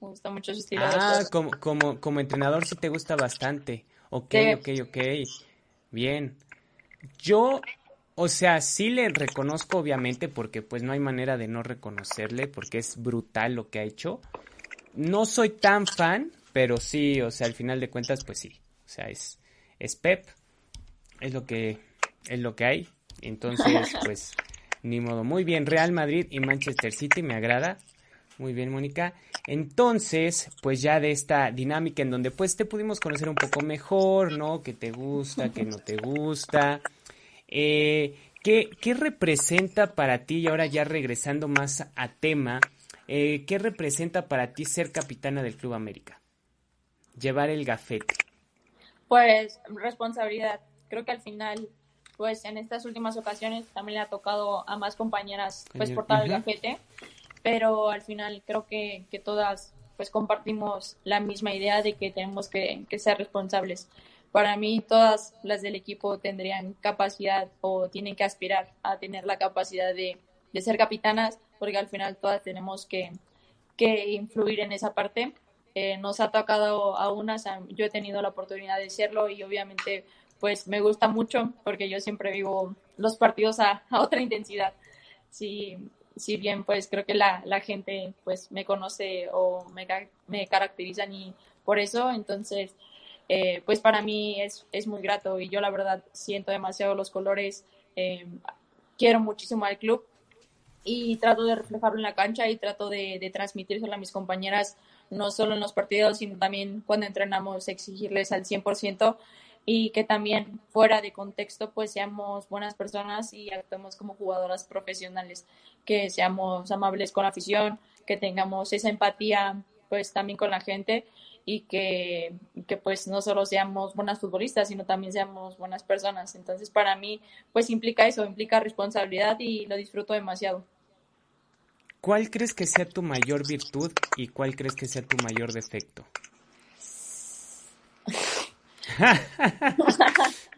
Me gusta mucho su estilo. Ah, como, como, como entrenador sí te gusta bastante. Ok, ok, ok. Bien. Yo, o sea, sí le reconozco obviamente porque pues no hay manera de no reconocerle porque es brutal lo que ha hecho. No soy tan fan, pero sí, o sea, al final de cuentas pues sí. O sea, es, es Pep. Es lo que, es lo que hay. Entonces, *laughs* pues ni modo. Muy bien, Real Madrid y Manchester City me agrada. Muy bien, Mónica. Entonces, pues ya de esta dinámica en donde pues te pudimos conocer un poco mejor, ¿no? ¿Qué te gusta, qué no te gusta? Eh, ¿qué, ¿qué, representa para ti, y ahora ya regresando más a tema, eh, qué representa para ti ser capitana del Club América? Llevar el gafete. Pues responsabilidad. Creo que al final pues en estas últimas ocasiones también le ha tocado a más compañeras pues portar el gafete, pero al final creo que, que, todas pues compartimos la misma idea de que tenemos que, ser responsables. Para mí todas las del equipo tendrían capacidad o tienen que aspirar a tener la capacidad de, de ser capitanas, porque al final todas tenemos que, que influir en esa parte. Eh, nos ha tocado a unas, yo he tenido la oportunidad de serlo y obviamente pues me gusta mucho porque yo siempre vivo los partidos a, otra intensidad. Si, si bien pues creo que la, la gente pues me conoce o me, me caracterizan y por eso, entonces eh, pues para mí es, es, muy grato y yo la verdad siento demasiado los colores, eh, quiero muchísimo al club y trato de reflejarlo en la cancha y trato de, de transmitírselo a mis compañeras, no solo en los partidos, sino también cuando entrenamos, exigirles al 100% y que también fuera de contexto pues seamos buenas personas y actuemos como jugadoras profesionales, que seamos amables con la afición, que tengamos esa empatía pues también con la gente y que, que, pues no solo seamos buenas futbolistas, sino también seamos buenas personas. Entonces para mí pues implica eso, implica responsabilidad y lo disfruto demasiado. ¿Cuál crees que sea tu mayor virtud y cuál crees que sea tu mayor defecto? *laughs*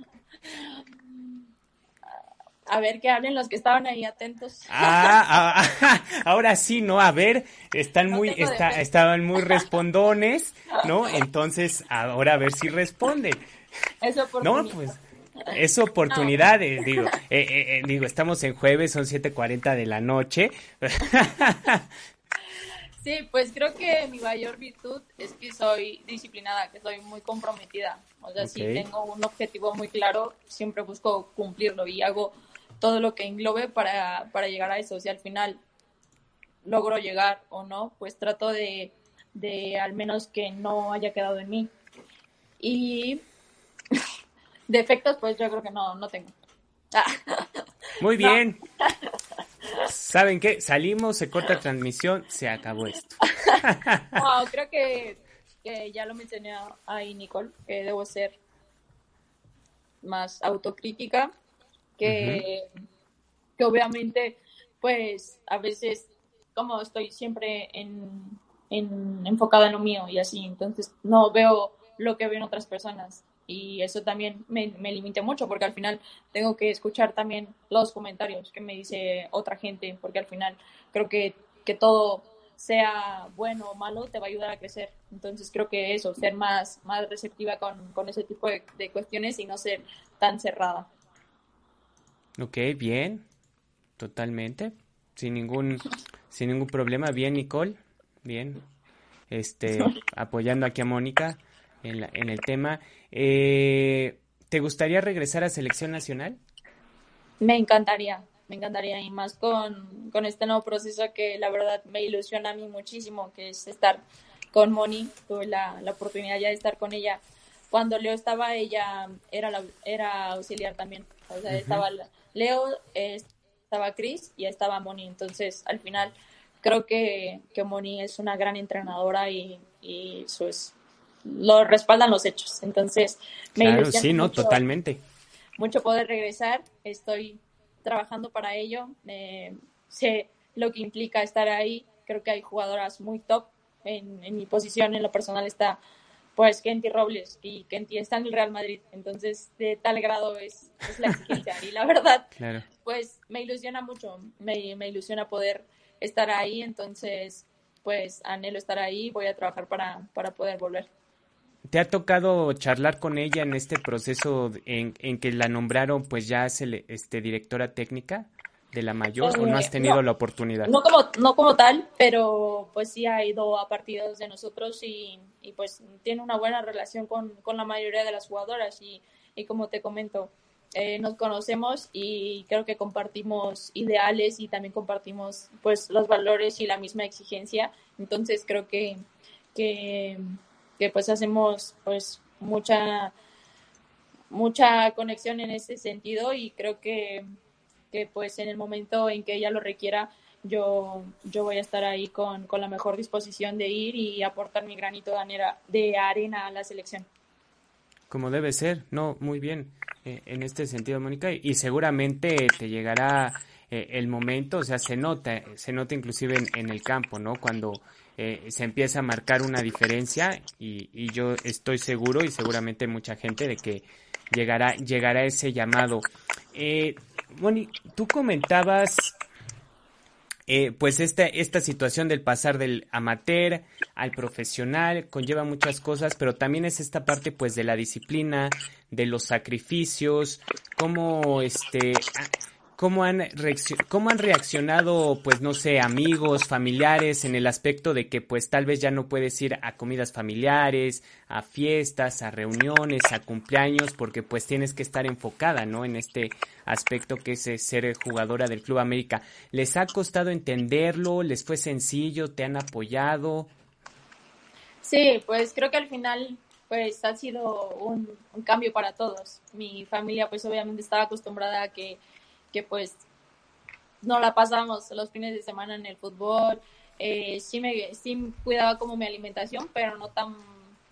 A ver, que hablen los que estaban ahí atentos. Ah, ah *laughs* ahora sí, ¿no? A ver, están muy, estaban muy *laughs* respondones, ¿no? Entonces, ahora a ver si responden. Eso por No, pues, es oportunidad, digo, eh, eh, eh, digo, estamos en jueves, son 7.40 de la noche. Sí, pues creo que mi mayor virtud es que soy disciplinada, que soy muy comprometida. O sea, si tengo un objetivo muy claro, siempre busco cumplirlo y hago todo lo que englobe para, para llegar a eso. Si al final logro llegar o no, pues trato de, de al menos que no haya quedado en mí. Y *laughs* defectos, pues yo creo que no, no tengo. *laughs* Muy bien. ¿Saben qué? Salimos, se corta transmisión, se acabó esto. *laughs* no, *laughs* creo que, ya lo mencioné ahí, Nicole, que debo ser más autocrítica, que, que obviamente, pues a veces, como estoy siempre en, en, enfocada en lo mío y así, entonces no veo lo que ven otras personas y eso también me, me limita mucho porque al final tengo que escuchar también los comentarios que me dice otra gente porque al final creo que, que todo sea bueno o malo te va a ayudar a crecer. Entonces creo que eso, ser más, más receptiva con, con ese tipo de, de, cuestiones y no ser tan cerrada. Ok, bien, totalmente, sin ningún, *laughs* sin ningún problema. Bien, Nicole, bien, este, *laughs* apoyando aquí a Mónica en, la, en el tema. Eh, ¿Te gustaría regresar a selección nacional? Me encantaría, me encantaría y más con, con, este nuevo proceso que la verdad me ilusiona a mí muchísimo, que es estar con Moni. Tuve la, la oportunidad ya de estar con ella. Cuando Leo estaba, ella era, la, era auxiliar también. O sea, estaba Leo, estaba Chris y estaba Moni. Entonces, al final, creo que, que Moni es una gran entrenadora y, y eso es lo respaldan los hechos. Entonces, me claro, sí, no, totalmente. Mucho poder regresar, estoy trabajando para ello, eh, sé lo que implica estar ahí, creo que hay jugadoras muy top, en, en mi posición. En lo personal está pues Kenty Robles y Kenty está en el Real Madrid, entonces de tal grado es, es la exigencia. Y la verdad, *laughs* pues me ilusiona mucho, me, me ilusiona poder estar ahí, entonces pues anhelo estar ahí, voy a trabajar para, para poder volver. ¿Te ha tocado charlar con ella en este proceso en, en que la nombraron pues ya este, directora técnica de la mayor o no has eh, tenido la oportunidad? No como, no como tal, pero pues sí ha ido a partidos de nosotros y, y pues tiene una buena relación con, con, la mayoría de las jugadoras y, y como te comento, eh, nos conocemos y creo que compartimos ideales y también compartimos pues los valores y la misma exigencia. Entonces creo que, que que pues hacemos pues mucha mucha conexión en ese sentido y creo que, que pues en el momento en que ella lo requiera yo, yo voy a estar ahí con, con la mejor disposición de ir y aportar mi granito de arena, a la selección. Como debe ser, no, muy bien eh, en este sentido, Mónica, y seguramente te llegará eh, el momento, o sea, se nota, se nota inclusive en, en el campo, ¿no? Cuando eh, se empieza a marcar una diferencia y, y, yo estoy seguro y seguramente mucha gente de que llegará, llegará ese llamado. Eh, Moni, tú comentabas eh, pues esta, esta situación del pasar del amateur al profesional conlleva muchas cosas, pero también es esta parte pues de la disciplina, de los sacrificios, cómo este ¿Cómo han, ¿Cómo han reaccionado, pues no sé, amigos, familiares, en el aspecto de que pues tal vez ya no puedes ir a comidas familiares, a fiestas, a reuniones, a cumpleaños, porque pues tienes que estar enfocada, ¿no? En este aspecto que es eh, ser jugadora del Club América. ¿Les ha costado entenderlo? ¿Les fue sencillo? ¿Te han apoyado? Sí, pues creo que al final pues ha sido un, un cambio para todos. Mi familia pues obviamente estaba acostumbrada a que que pues no la pasamos los fines de semana en el fútbol. Eh, sí, me, sí cuidaba como mi alimentación, pero no tan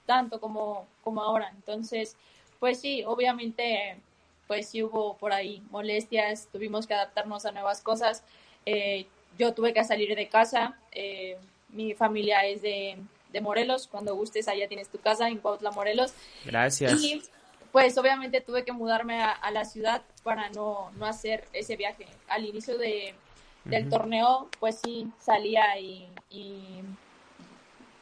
tanto como, como ahora. Entonces, pues sí, obviamente, pues sí hubo por ahí molestias, tuvimos que adaptarnos a nuevas cosas. Eh, yo tuve que salir de casa. Eh, mi familia es de, de, Morelos. Cuando gustes, allá tienes tu casa en Cuautla, Morelos. Gracias pues obviamente tuve que mudarme a, la ciudad para no, no, hacer ese viaje. Al inicio de, del torneo, pues sí, salía y,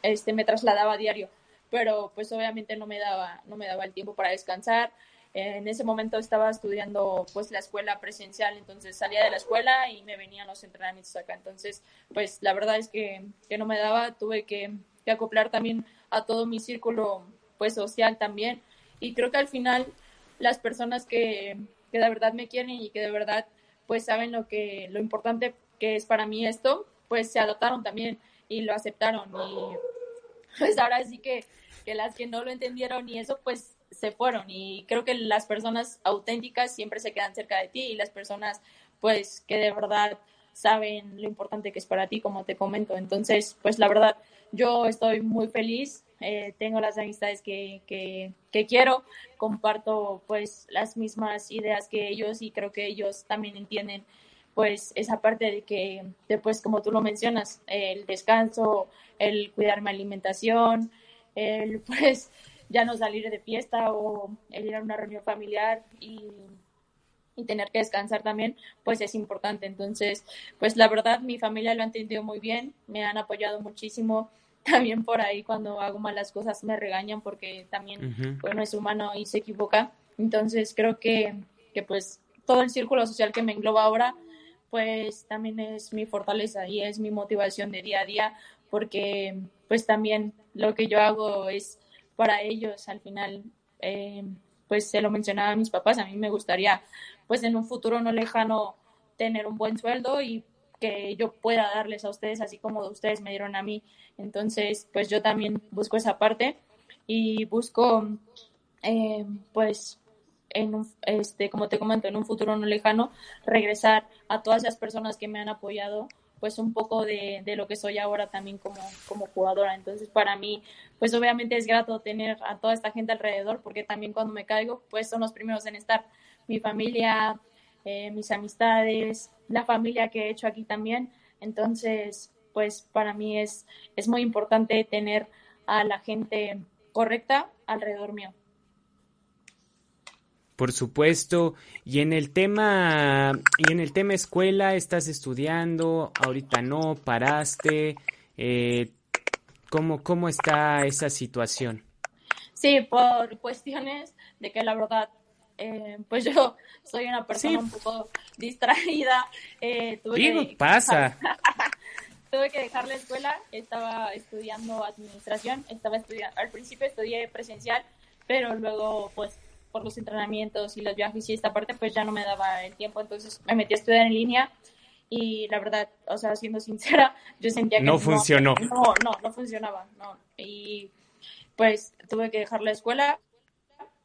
este, me trasladaba a diario, pero pues obviamente no me daba, no me daba el tiempo para descansar. En ese momento estaba estudiando pues la escuela presencial, entonces salía de la escuela y me venían los entrenamientos acá. Entonces, pues la verdad es que, que no me daba, tuve que, que acoplar también a todo mi círculo pues social también y creo que al final las personas que, que de verdad me quieren y que de verdad pues saben lo que lo importante que es para mí esto, pues se adoptaron también y lo aceptaron y pues ahora sí que, que las que no lo entendieron y eso pues se fueron y creo que las personas auténticas siempre se quedan cerca de ti y las personas pues que de verdad saben lo importante que es para ti como te comento. Entonces pues la verdad yo estoy muy feliz eh, tengo las amistades que, que, quiero, comparto pues las mismas ideas que ellos y creo que ellos también entienden pues esa parte de que después como tú lo mencionas, el descanso, el cuidar mi alimentación, el *laughs* pues ya no salir de fiesta o el ir a una reunión familiar y, y tener que descansar también, pues es importante. Entonces, pues la verdad, mi familia lo ha entendido muy bien, me han apoyado muchísimo también por ahí cuando hago malas cosas me regañan porque también, bueno, es humano y se equivoca. Entonces creo que, que pues todo el círculo social que me engloba ahora, pues también es mi fortaleza y es mi motivación de día a día porque pues también lo que yo hago es para ellos al final. Eh, pues se lo mencionaba a mis papás, a mí me gustaría pues en un futuro no lejano tener un buen sueldo y que yo pueda darles a ustedes así como ustedes me dieron a mí. Entonces, pues yo también busco esa parte y busco, eh, pues, en un, este, como te comento, en un futuro no lejano, regresar a todas esas personas que me han apoyado pues un poco de, de, lo que soy ahora también como, como jugadora. Entonces para mí, pues obviamente es grato tener a toda esta gente alrededor, porque también cuando me caigo, pues son los primeros en estar. Mi familia, eh, mis amistades, la familia que he hecho aquí también. Entonces, pues para mí es, es muy importante tener a la gente correcta alrededor mío. Por supuesto. Y en el tema, y en el tema escuela, estás estudiando, ahorita no, paraste. Eh, ¿cómo, ¿Cómo está esa situación? Sí, por cuestiones de que la verdad eh, pues yo *laughs* soy una persona un poco distraída. Eh, tuve que pasa? *laughs* tuve que dejar la escuela, estaba estudiando administración, estaba estudiando, al principio estudié presencial, pero luego pues por los entrenamientos y los viajes y esta parte pues ya no me daba el tiempo, entonces me metí a estudiar en línea y la verdad, o sea, siendo sincera, *laughs* yo sentía que no, funcionó. No, no, no funcionaba, no. Y pues tuve que dejar la escuela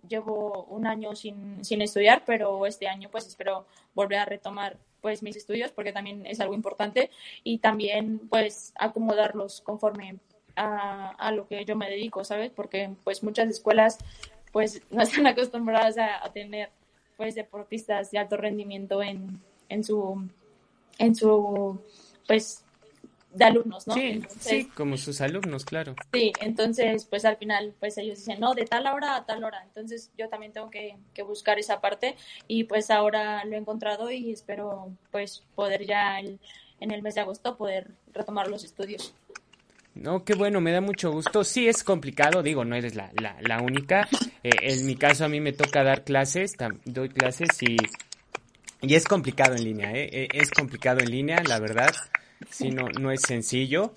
llevo un año sin, sin estudiar, pero este año pues espero volver a retomar pues mis estudios porque también es algo importante y también pues acomodarlos conforme a, a lo que yo me dedico, ¿sabes? Porque pues muchas escuelas pues *laughs* no están acostumbradas a, tener pues deportistas de alto rendimiento en, en su en su pues de alumnos, ¿no? Sí, sí, como sus alumnos, claro. Sí, entonces, pues al final, pues ellos dicen, no, de tal hora a tal hora. Entonces yo también tengo que, buscar esa parte y pues ahora lo he encontrado y espero pues poder ya en el mes de agosto poder retomar los estudios. No, qué bueno, me da mucho gusto. Sí, es complicado, digo, no eres la, la, la única. Eh, en mi caso, a mí me toca dar clases, doy clases y Y es complicado en línea, ¿eh? E, es complicado en línea, la verdad. Si no, no es sencillo.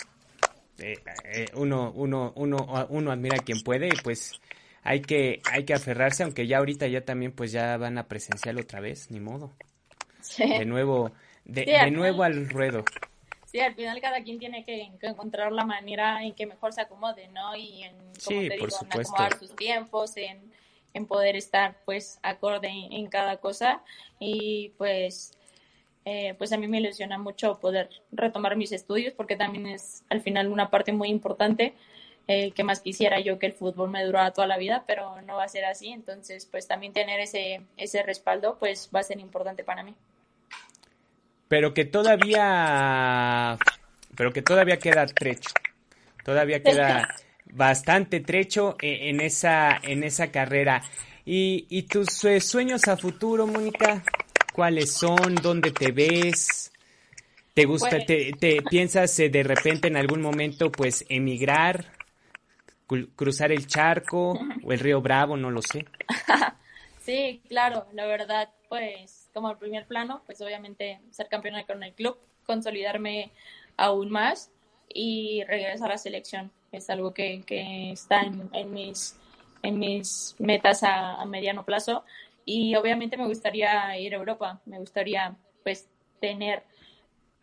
Eh, eh, uno, uno, uno, uno admira a quien puede y pues hay que, hay que aferrarse, aunque ya ahorita ya también pues ya van a presencial otra vez, ni modo. De nuevo, de, nuevo al ruedo. Sí, al final cada quien tiene que, encontrar la manera en que mejor se acomode, ¿no? Y en, como te digo, en acomodar sus tiempos, en, en poder estar pues acorde en, cada cosa y pues eh, pues a mí me ilusiona mucho poder retomar mis estudios porque también es al final una parte muy importante eh, que más quisiera yo que el fútbol me durara toda la vida pero no va a ser así. Entonces pues también tener ese ese respaldo pues va a ser importante para mí. Pero que todavía pero que todavía queda trecho. Todavía queda *laughs* bastante trecho eh, en esa en esa carrera. Y, y tus sueños a futuro Mónica cuáles son dónde te ves te gusta pues te, te, piensas eh, de repente en algún momento pues emigrar cruzar el charco o el río Bravo no lo sé *laughs* sí claro la verdad pues como el primer plano, pues obviamente ser campeona con el club, consolidarme aún más y regresar a la selección. Es algo que, que está en, mis, en mis metas a, mediano plazo. Y obviamente me gustaría ir a Europa, me gustaría pues tener,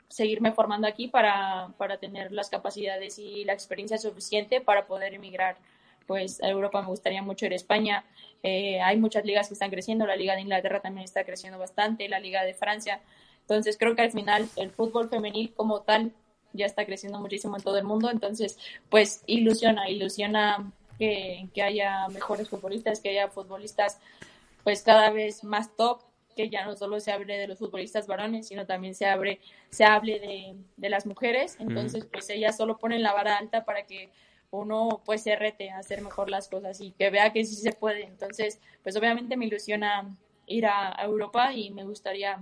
seguirme formando aquí para, para tener las capacidades y la experiencia suficiente para poder emigrar pues a Europa me gustaría mucho ir a España, eh, hay muchas ligas que están creciendo, la Liga de Inglaterra también está creciendo bastante, la Liga de Francia. Entonces creo que al final el fútbol femenil como tal ya está creciendo muchísimo en todo el mundo. Entonces, pues ilusiona, ilusiona que, que haya mejores futbolistas, que haya futbolistas pues cada vez más top, que ya no solo se hable de los futbolistas varones, sino también se abre, se hable de, de las mujeres. Entonces, pues ellas solo ponen la vara alta para que uno pues se rete a hacer mejor las cosas y que vea que sí se puede. Entonces, pues obviamente me ilusiona ir a, Europa y me gustaría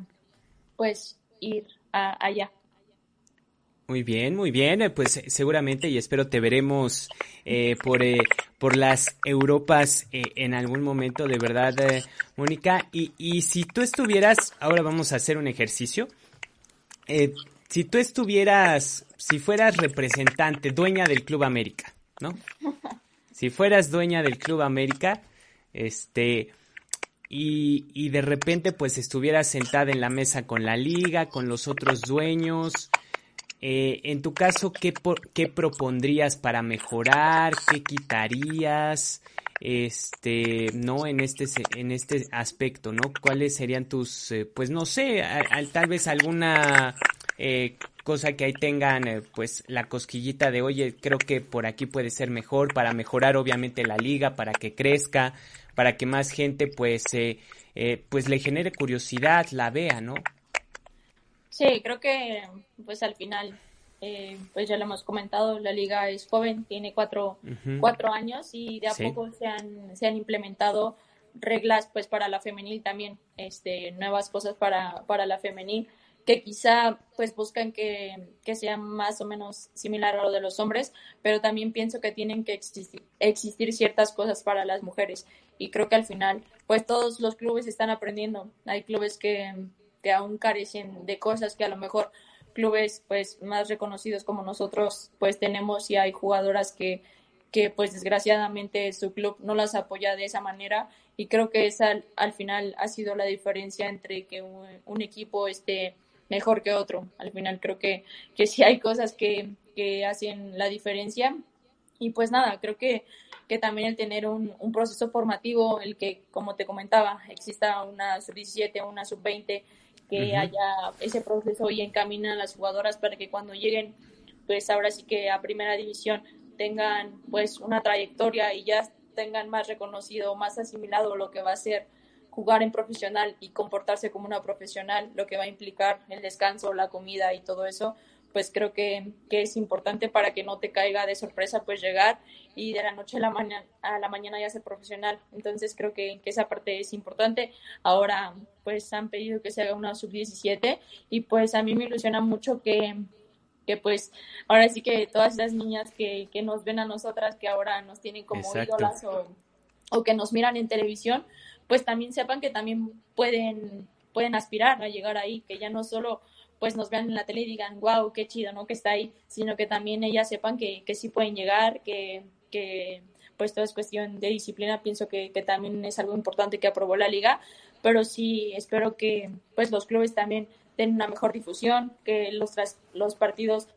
pues ir allá. Muy bien, muy bien. Eh, pues seguramente y espero te veremos eh, por, eh, por las Europas en algún momento, de verdad, Mónica. Y, y si tú estuvieras, ahora vamos a hacer un ejercicio. si tú estuvieras, si fueras representante, dueña del Club América, ¿no? *laughs* Si fueras dueña del Club América, este, y, y, de repente pues estuvieras sentada en la mesa con la liga, con los otros dueños, eh, en tu caso, ¿qué, ¿qué propondrías para mejorar? ¿Qué quitarías? Este, ¿no? En este, en este aspecto, ¿no? ¿Cuáles serían tus, eh, pues no sé, tal vez alguna eh, cosa que ahí tengan eh, pues la cosquillita de oye creo que por aquí puede ser mejor para mejorar obviamente la liga para que crezca para que más gente pues eh, pues le genere curiosidad la vea no sí creo que pues al final pues ya lo hemos comentado la liga es joven tiene cuatro, cuatro años y de a poco se han se han implementado reglas pues para la femenil también este nuevas cosas para para la femenil que quizá pues buscan que, sea más o menos similar a lo de los hombres, pero también pienso que tienen que existir, ciertas cosas para las mujeres. Y creo que al final pues todos los clubes están aprendiendo. Hay clubes que, que aún carecen de cosas que a lo mejor clubes pues más reconocidos como nosotros pues tenemos y hay jugadoras que, que pues desgraciadamente su club no las apoya de esa manera y creo que esa al final ha sido la diferencia entre que un, un equipo esté mejor que otro. Al final creo que, que sí hay cosas que, que hacen la diferencia. Y pues nada, creo que, que también el tener un, un, proceso formativo, el que, como te comentaba, exista una sub-17, una sub-20, que haya ese proceso y encamina a las jugadoras para que cuando lleguen, pues ahora sí que a primera división tengan pues una trayectoria y ya tengan más reconocido, más asimilado lo que va a ser jugar en profesional y comportarse como una profesional, lo que va a implicar el descanso, la comida y todo eso, pues creo que, que, es importante para que no te caiga de sorpresa pues llegar y de la noche a la, mañana, a la mañana ya ser profesional. Entonces creo que, que, esa parte es importante. Ahora pues han pedido que se haga una sub-17 y pues a mí me ilusiona mucho que, que pues ahora sí que todas esas niñas que, que nos ven a nosotras, que ahora nos tienen como ídolas o, o que nos miran en televisión, pues también sepan que también pueden pueden aspirar a llegar ahí, que ya no solo pues nos vean en la tele y digan, wow, qué chido, ¿no? Que está ahí, sino que también ellas sepan que, que sí pueden llegar, que, que pues todo es cuestión de disciplina, pienso que, que, también es algo importante que aprobó la liga, pero sí espero que pues los clubes también den una mejor difusión, que los, los partidos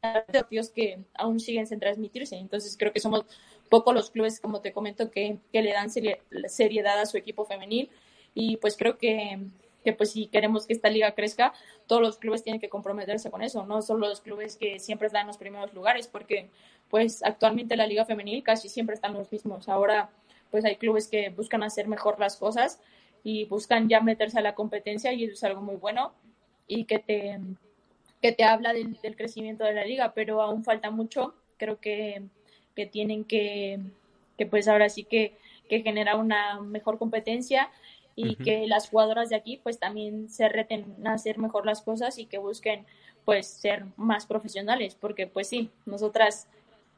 partidos que aún siguen sin transmitirse. Entonces creo que somos pocos los clubes, como te comento, que, que le dan seriedad a su equipo femenil y pues creo que, que pues si queremos que esta liga crezca, todos los clubes tienen que comprometerse con eso, no solo los clubes que siempre están en los primeros lugares, porque pues actualmente la liga femenil casi siempre están los mismos. Ahora pues hay clubes que buscan hacer mejor las cosas y buscan ya meterse a la competencia y eso es algo muy bueno y que te, que te habla del, del crecimiento de la liga, pero aún falta mucho. Creo que, que tienen que, que, pues ahora sí que, que generar una mejor competencia y que las jugadoras de aquí pues también se reten a hacer mejor las cosas y que busquen pues ser más profesionales, porque pues sí, nosotras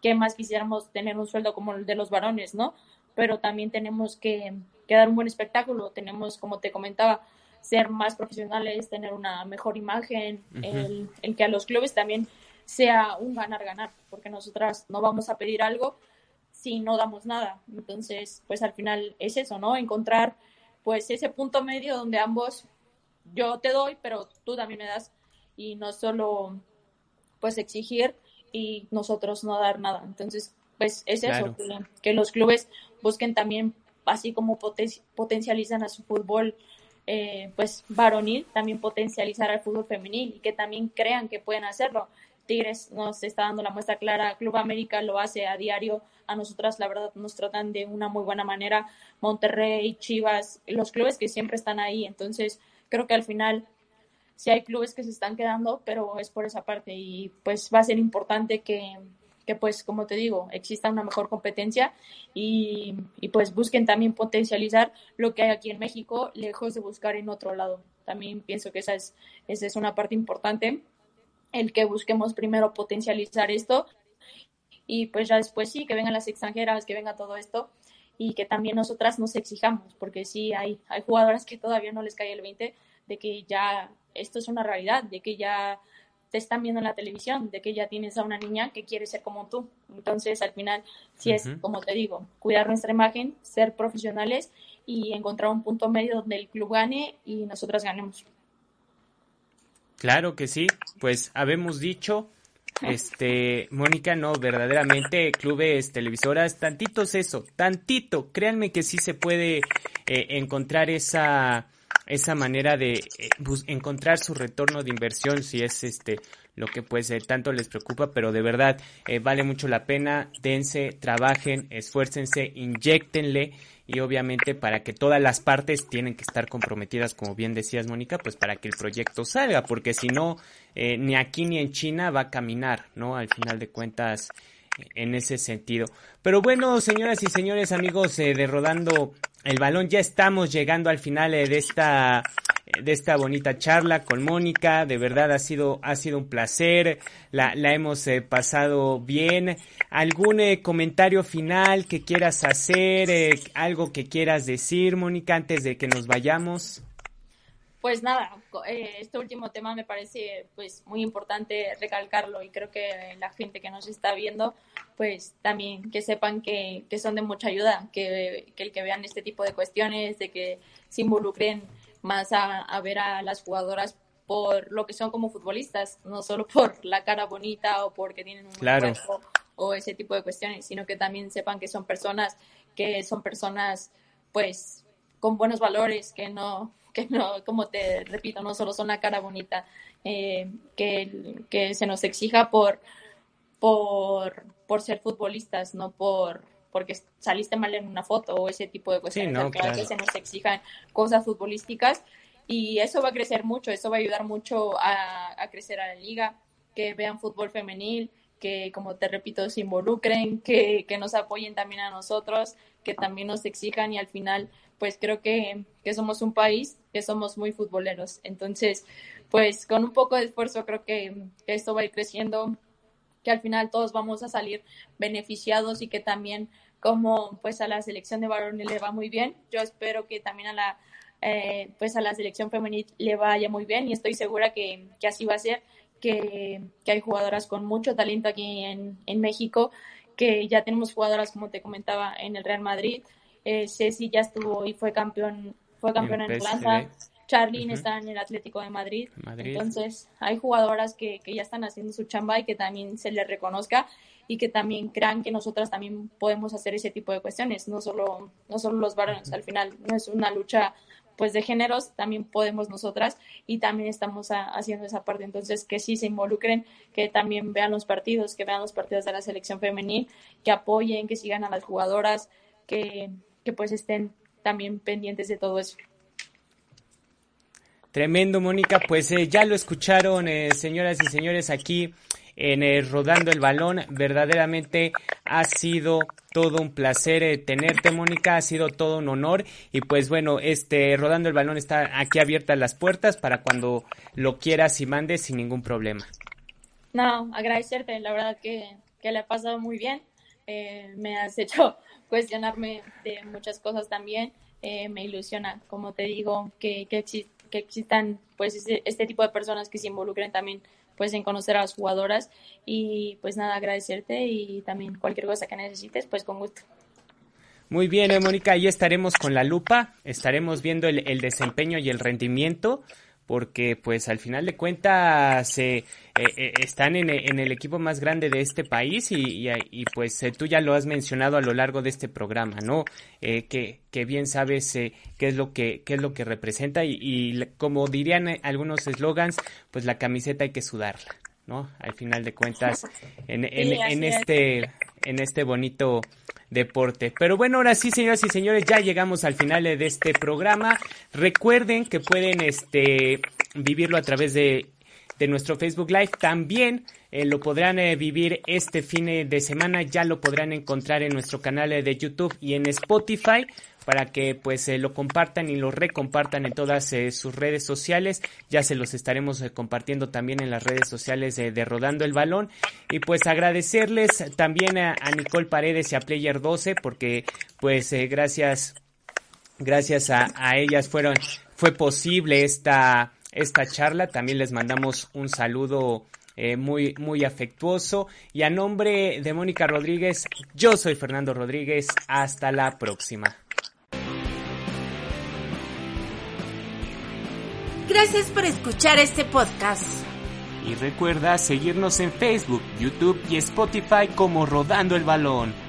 qué más quisiéramos tener un sueldo como el de los varones, ¿no? Pero también tenemos que, que dar un buen espectáculo, tenemos, como te comentaba, ser más profesionales, tener una mejor imagen, el, el, que a los clubes también sea un ganar-ganar, porque nosotras no vamos a pedir algo si no damos nada. Entonces, pues al final es eso, ¿no? Encontrar pues ese punto medio donde ambos, yo te doy, pero tú también me das, y no solo pues exigir y nosotros no dar nada. Entonces, pues es eso, que, los clubes busquen también, así como potencializan a su fútbol eh, pues varonil, también potencializar al fútbol femenil y que también crean que pueden hacerlo. Tigres nos está dando la muestra clara, Club América lo hace a diario, a nosotras la verdad nos tratan de una muy buena manera, Monterrey, Chivas, los clubes que siempre están ahí, entonces creo que al final sí hay clubes que se están quedando, pero es por esa parte. Y pues va a ser importante que, que pues como te digo, exista una mejor competencia y, y, pues busquen también potencializar lo que hay aquí en México, lejos de buscar en otro lado. También pienso que esa es, esa es una parte importante el que busquemos primero potencializar esto y pues ya después sí, que vengan las extranjeras, que venga todo esto y que también nosotras nos exijamos, porque sí hay, hay jugadoras que todavía no les cae el 20 de que ya esto es una realidad, de que ya te están viendo en la televisión, de que ya tienes a una niña que quiere ser como tú. Entonces, al final, sí es, como te digo, cuidar nuestra imagen, ser profesionales y encontrar un punto medio donde el club gane y nosotras ganemos. Claro que sí, pues habemos dicho, este, Mónica, no, verdaderamente, clubes, televisoras, tantito es eso, tantito, créanme que sí se puede eh, encontrar esa, esa manera de eh, encontrar su retorno de inversión si es este lo que pues eh, tanto les preocupa, pero de verdad eh, vale mucho la pena, dense, trabajen, esfuércense, inyectenle y obviamente para que todas las partes tienen que estar comprometidas, como bien decías Mónica, pues para que el proyecto salga, porque si no, eh, ni aquí ni en China va a caminar, ¿no? Al final de cuentas, en ese sentido. Pero bueno, señoras y señores amigos eh, de Rodando el Balón, ya estamos llegando al final eh, de esta de esta bonita charla con Mónica. De verdad ha sido, ha sido un placer. La, la hemos eh, pasado bien. ¿Algún eh, comentario final que quieras hacer? ¿Algo que quieras decir, Mónica, antes de que nos vayamos? Pues nada, este último tema me parece pues muy importante recalcarlo y creo que la gente que nos está viendo pues también que sepan que, que son de mucha ayuda, que, que el que vean este tipo de cuestiones, de que se involucren más a, ver a las jugadoras por lo que son como futbolistas, no solo por la cara bonita o porque tienen un claro. cuerpo o ese tipo de cuestiones, sino que también sepan que son personas que son personas pues con buenos valores, que no, que no, como te repito, no solo son la cara bonita, eh, que, que se nos exija por, por, por ser futbolistas, no por porque saliste mal en una foto o ese tipo de cuestiones. Sí, no, claro. que se nos exijan cosas futbolísticas y eso va a crecer mucho, eso va a ayudar mucho a, a crecer a la liga, que vean fútbol femenil, que como te repito, se involucren, que, que, nos apoyen también a nosotros, que también nos exijan y al final pues creo que, que somos un país que somos muy futboleros. Entonces, pues con un poco de esfuerzo creo que, que esto va a ir creciendo, que al final todos vamos a salir beneficiados y que también como pues a la selección de varones le va muy bien. Yo espero que también a la eh, pues a la selección femenil le vaya muy bien y estoy segura que, que así va a ser, que, que, hay jugadoras con mucho talento aquí en, en, México, que ya tenemos jugadoras, como te comentaba, en el Real Madrid. Eh, Ceci ya estuvo y fue campeón, fue campeón en, Atlanta. Charlene está en el Atlético de Madrid. Entonces, hay jugadoras que, que, ya están haciendo su chamba y que también se les reconozca y que también crean que nosotras también podemos hacer ese tipo de cuestiones, no solo, no solo los varones. Al final, no es una lucha pues de géneros también podemos nosotras y también estamos haciendo esa parte. Entonces, que sí se involucren, que también vean los partidos, que vean los partidos de la selección femenil, que apoyen, que sigan a las jugadoras, que, que pues estén también pendientes de todo eso. Tremendo, Mónica. Pues eh, ya lo escucharon, eh, señoras y señores, aquí en eh, Rodando el Balón. Verdaderamente ha sido todo un placer tenerte, Mónica. Ha sido todo un honor. Y pues bueno, este Rodando el Balón está aquí abiertas las puertas para cuando lo quieras y mandes sin ningún problema. No, agradecerte. La verdad que, que le ha pasado muy bien. me has hecho *laughs* cuestionarme de muchas cosas también. me ilusiona, como te digo, que, que, que existan pues este, tipo de personas que se involucren también pues en conocer a las jugadoras. Y pues nada agradecerte y también cualquier cosa que necesites pues con gusto. Muy bien, eh, Mónica, ahí estaremos con la lupa, estaremos viendo el, el desempeño y el rendimiento porque pues al final de cuentas eh, eh, están en, el equipo más grande de este país y, y, pues eh, tú ya lo has mencionado a lo largo de este programa, ¿no? que, que, bien sabes qué es lo que qué es lo que representa y, y como dirían algunos eslogans, pues la camiseta hay que sudarla, ¿no? Al final de cuentas en, en, en este en este bonito deporte. Pero bueno, ahora sí, señoras y señores, ya llegamos al final de este programa. Recuerden que pueden este vivirlo a través de, de nuestro Facebook Live. También eh, lo podrán eh, vivir este fin de semana. Ya lo podrán encontrar en nuestro canal de YouTube y en Spotify para que pues eh, lo compartan y lo recompartan en todas eh, sus redes sociales. Ya se los estaremos eh, compartiendo también en las redes sociales de Rodando el Balón. Y pues agradecerles también a, Nicole Paredes y a Player 12 porque pues gracias, gracias a, a, ellas fueron, fue posible esta, esta charla. También les mandamos un saludo. Muy, muy afectuoso. Y a nombre de Mónica Rodríguez, yo soy Fernando Rodríguez. Hasta la próxima. Gracias por escuchar este podcast. Y recuerda seguirnos en Facebook, YouTube y Spotify como Rodando el Balón.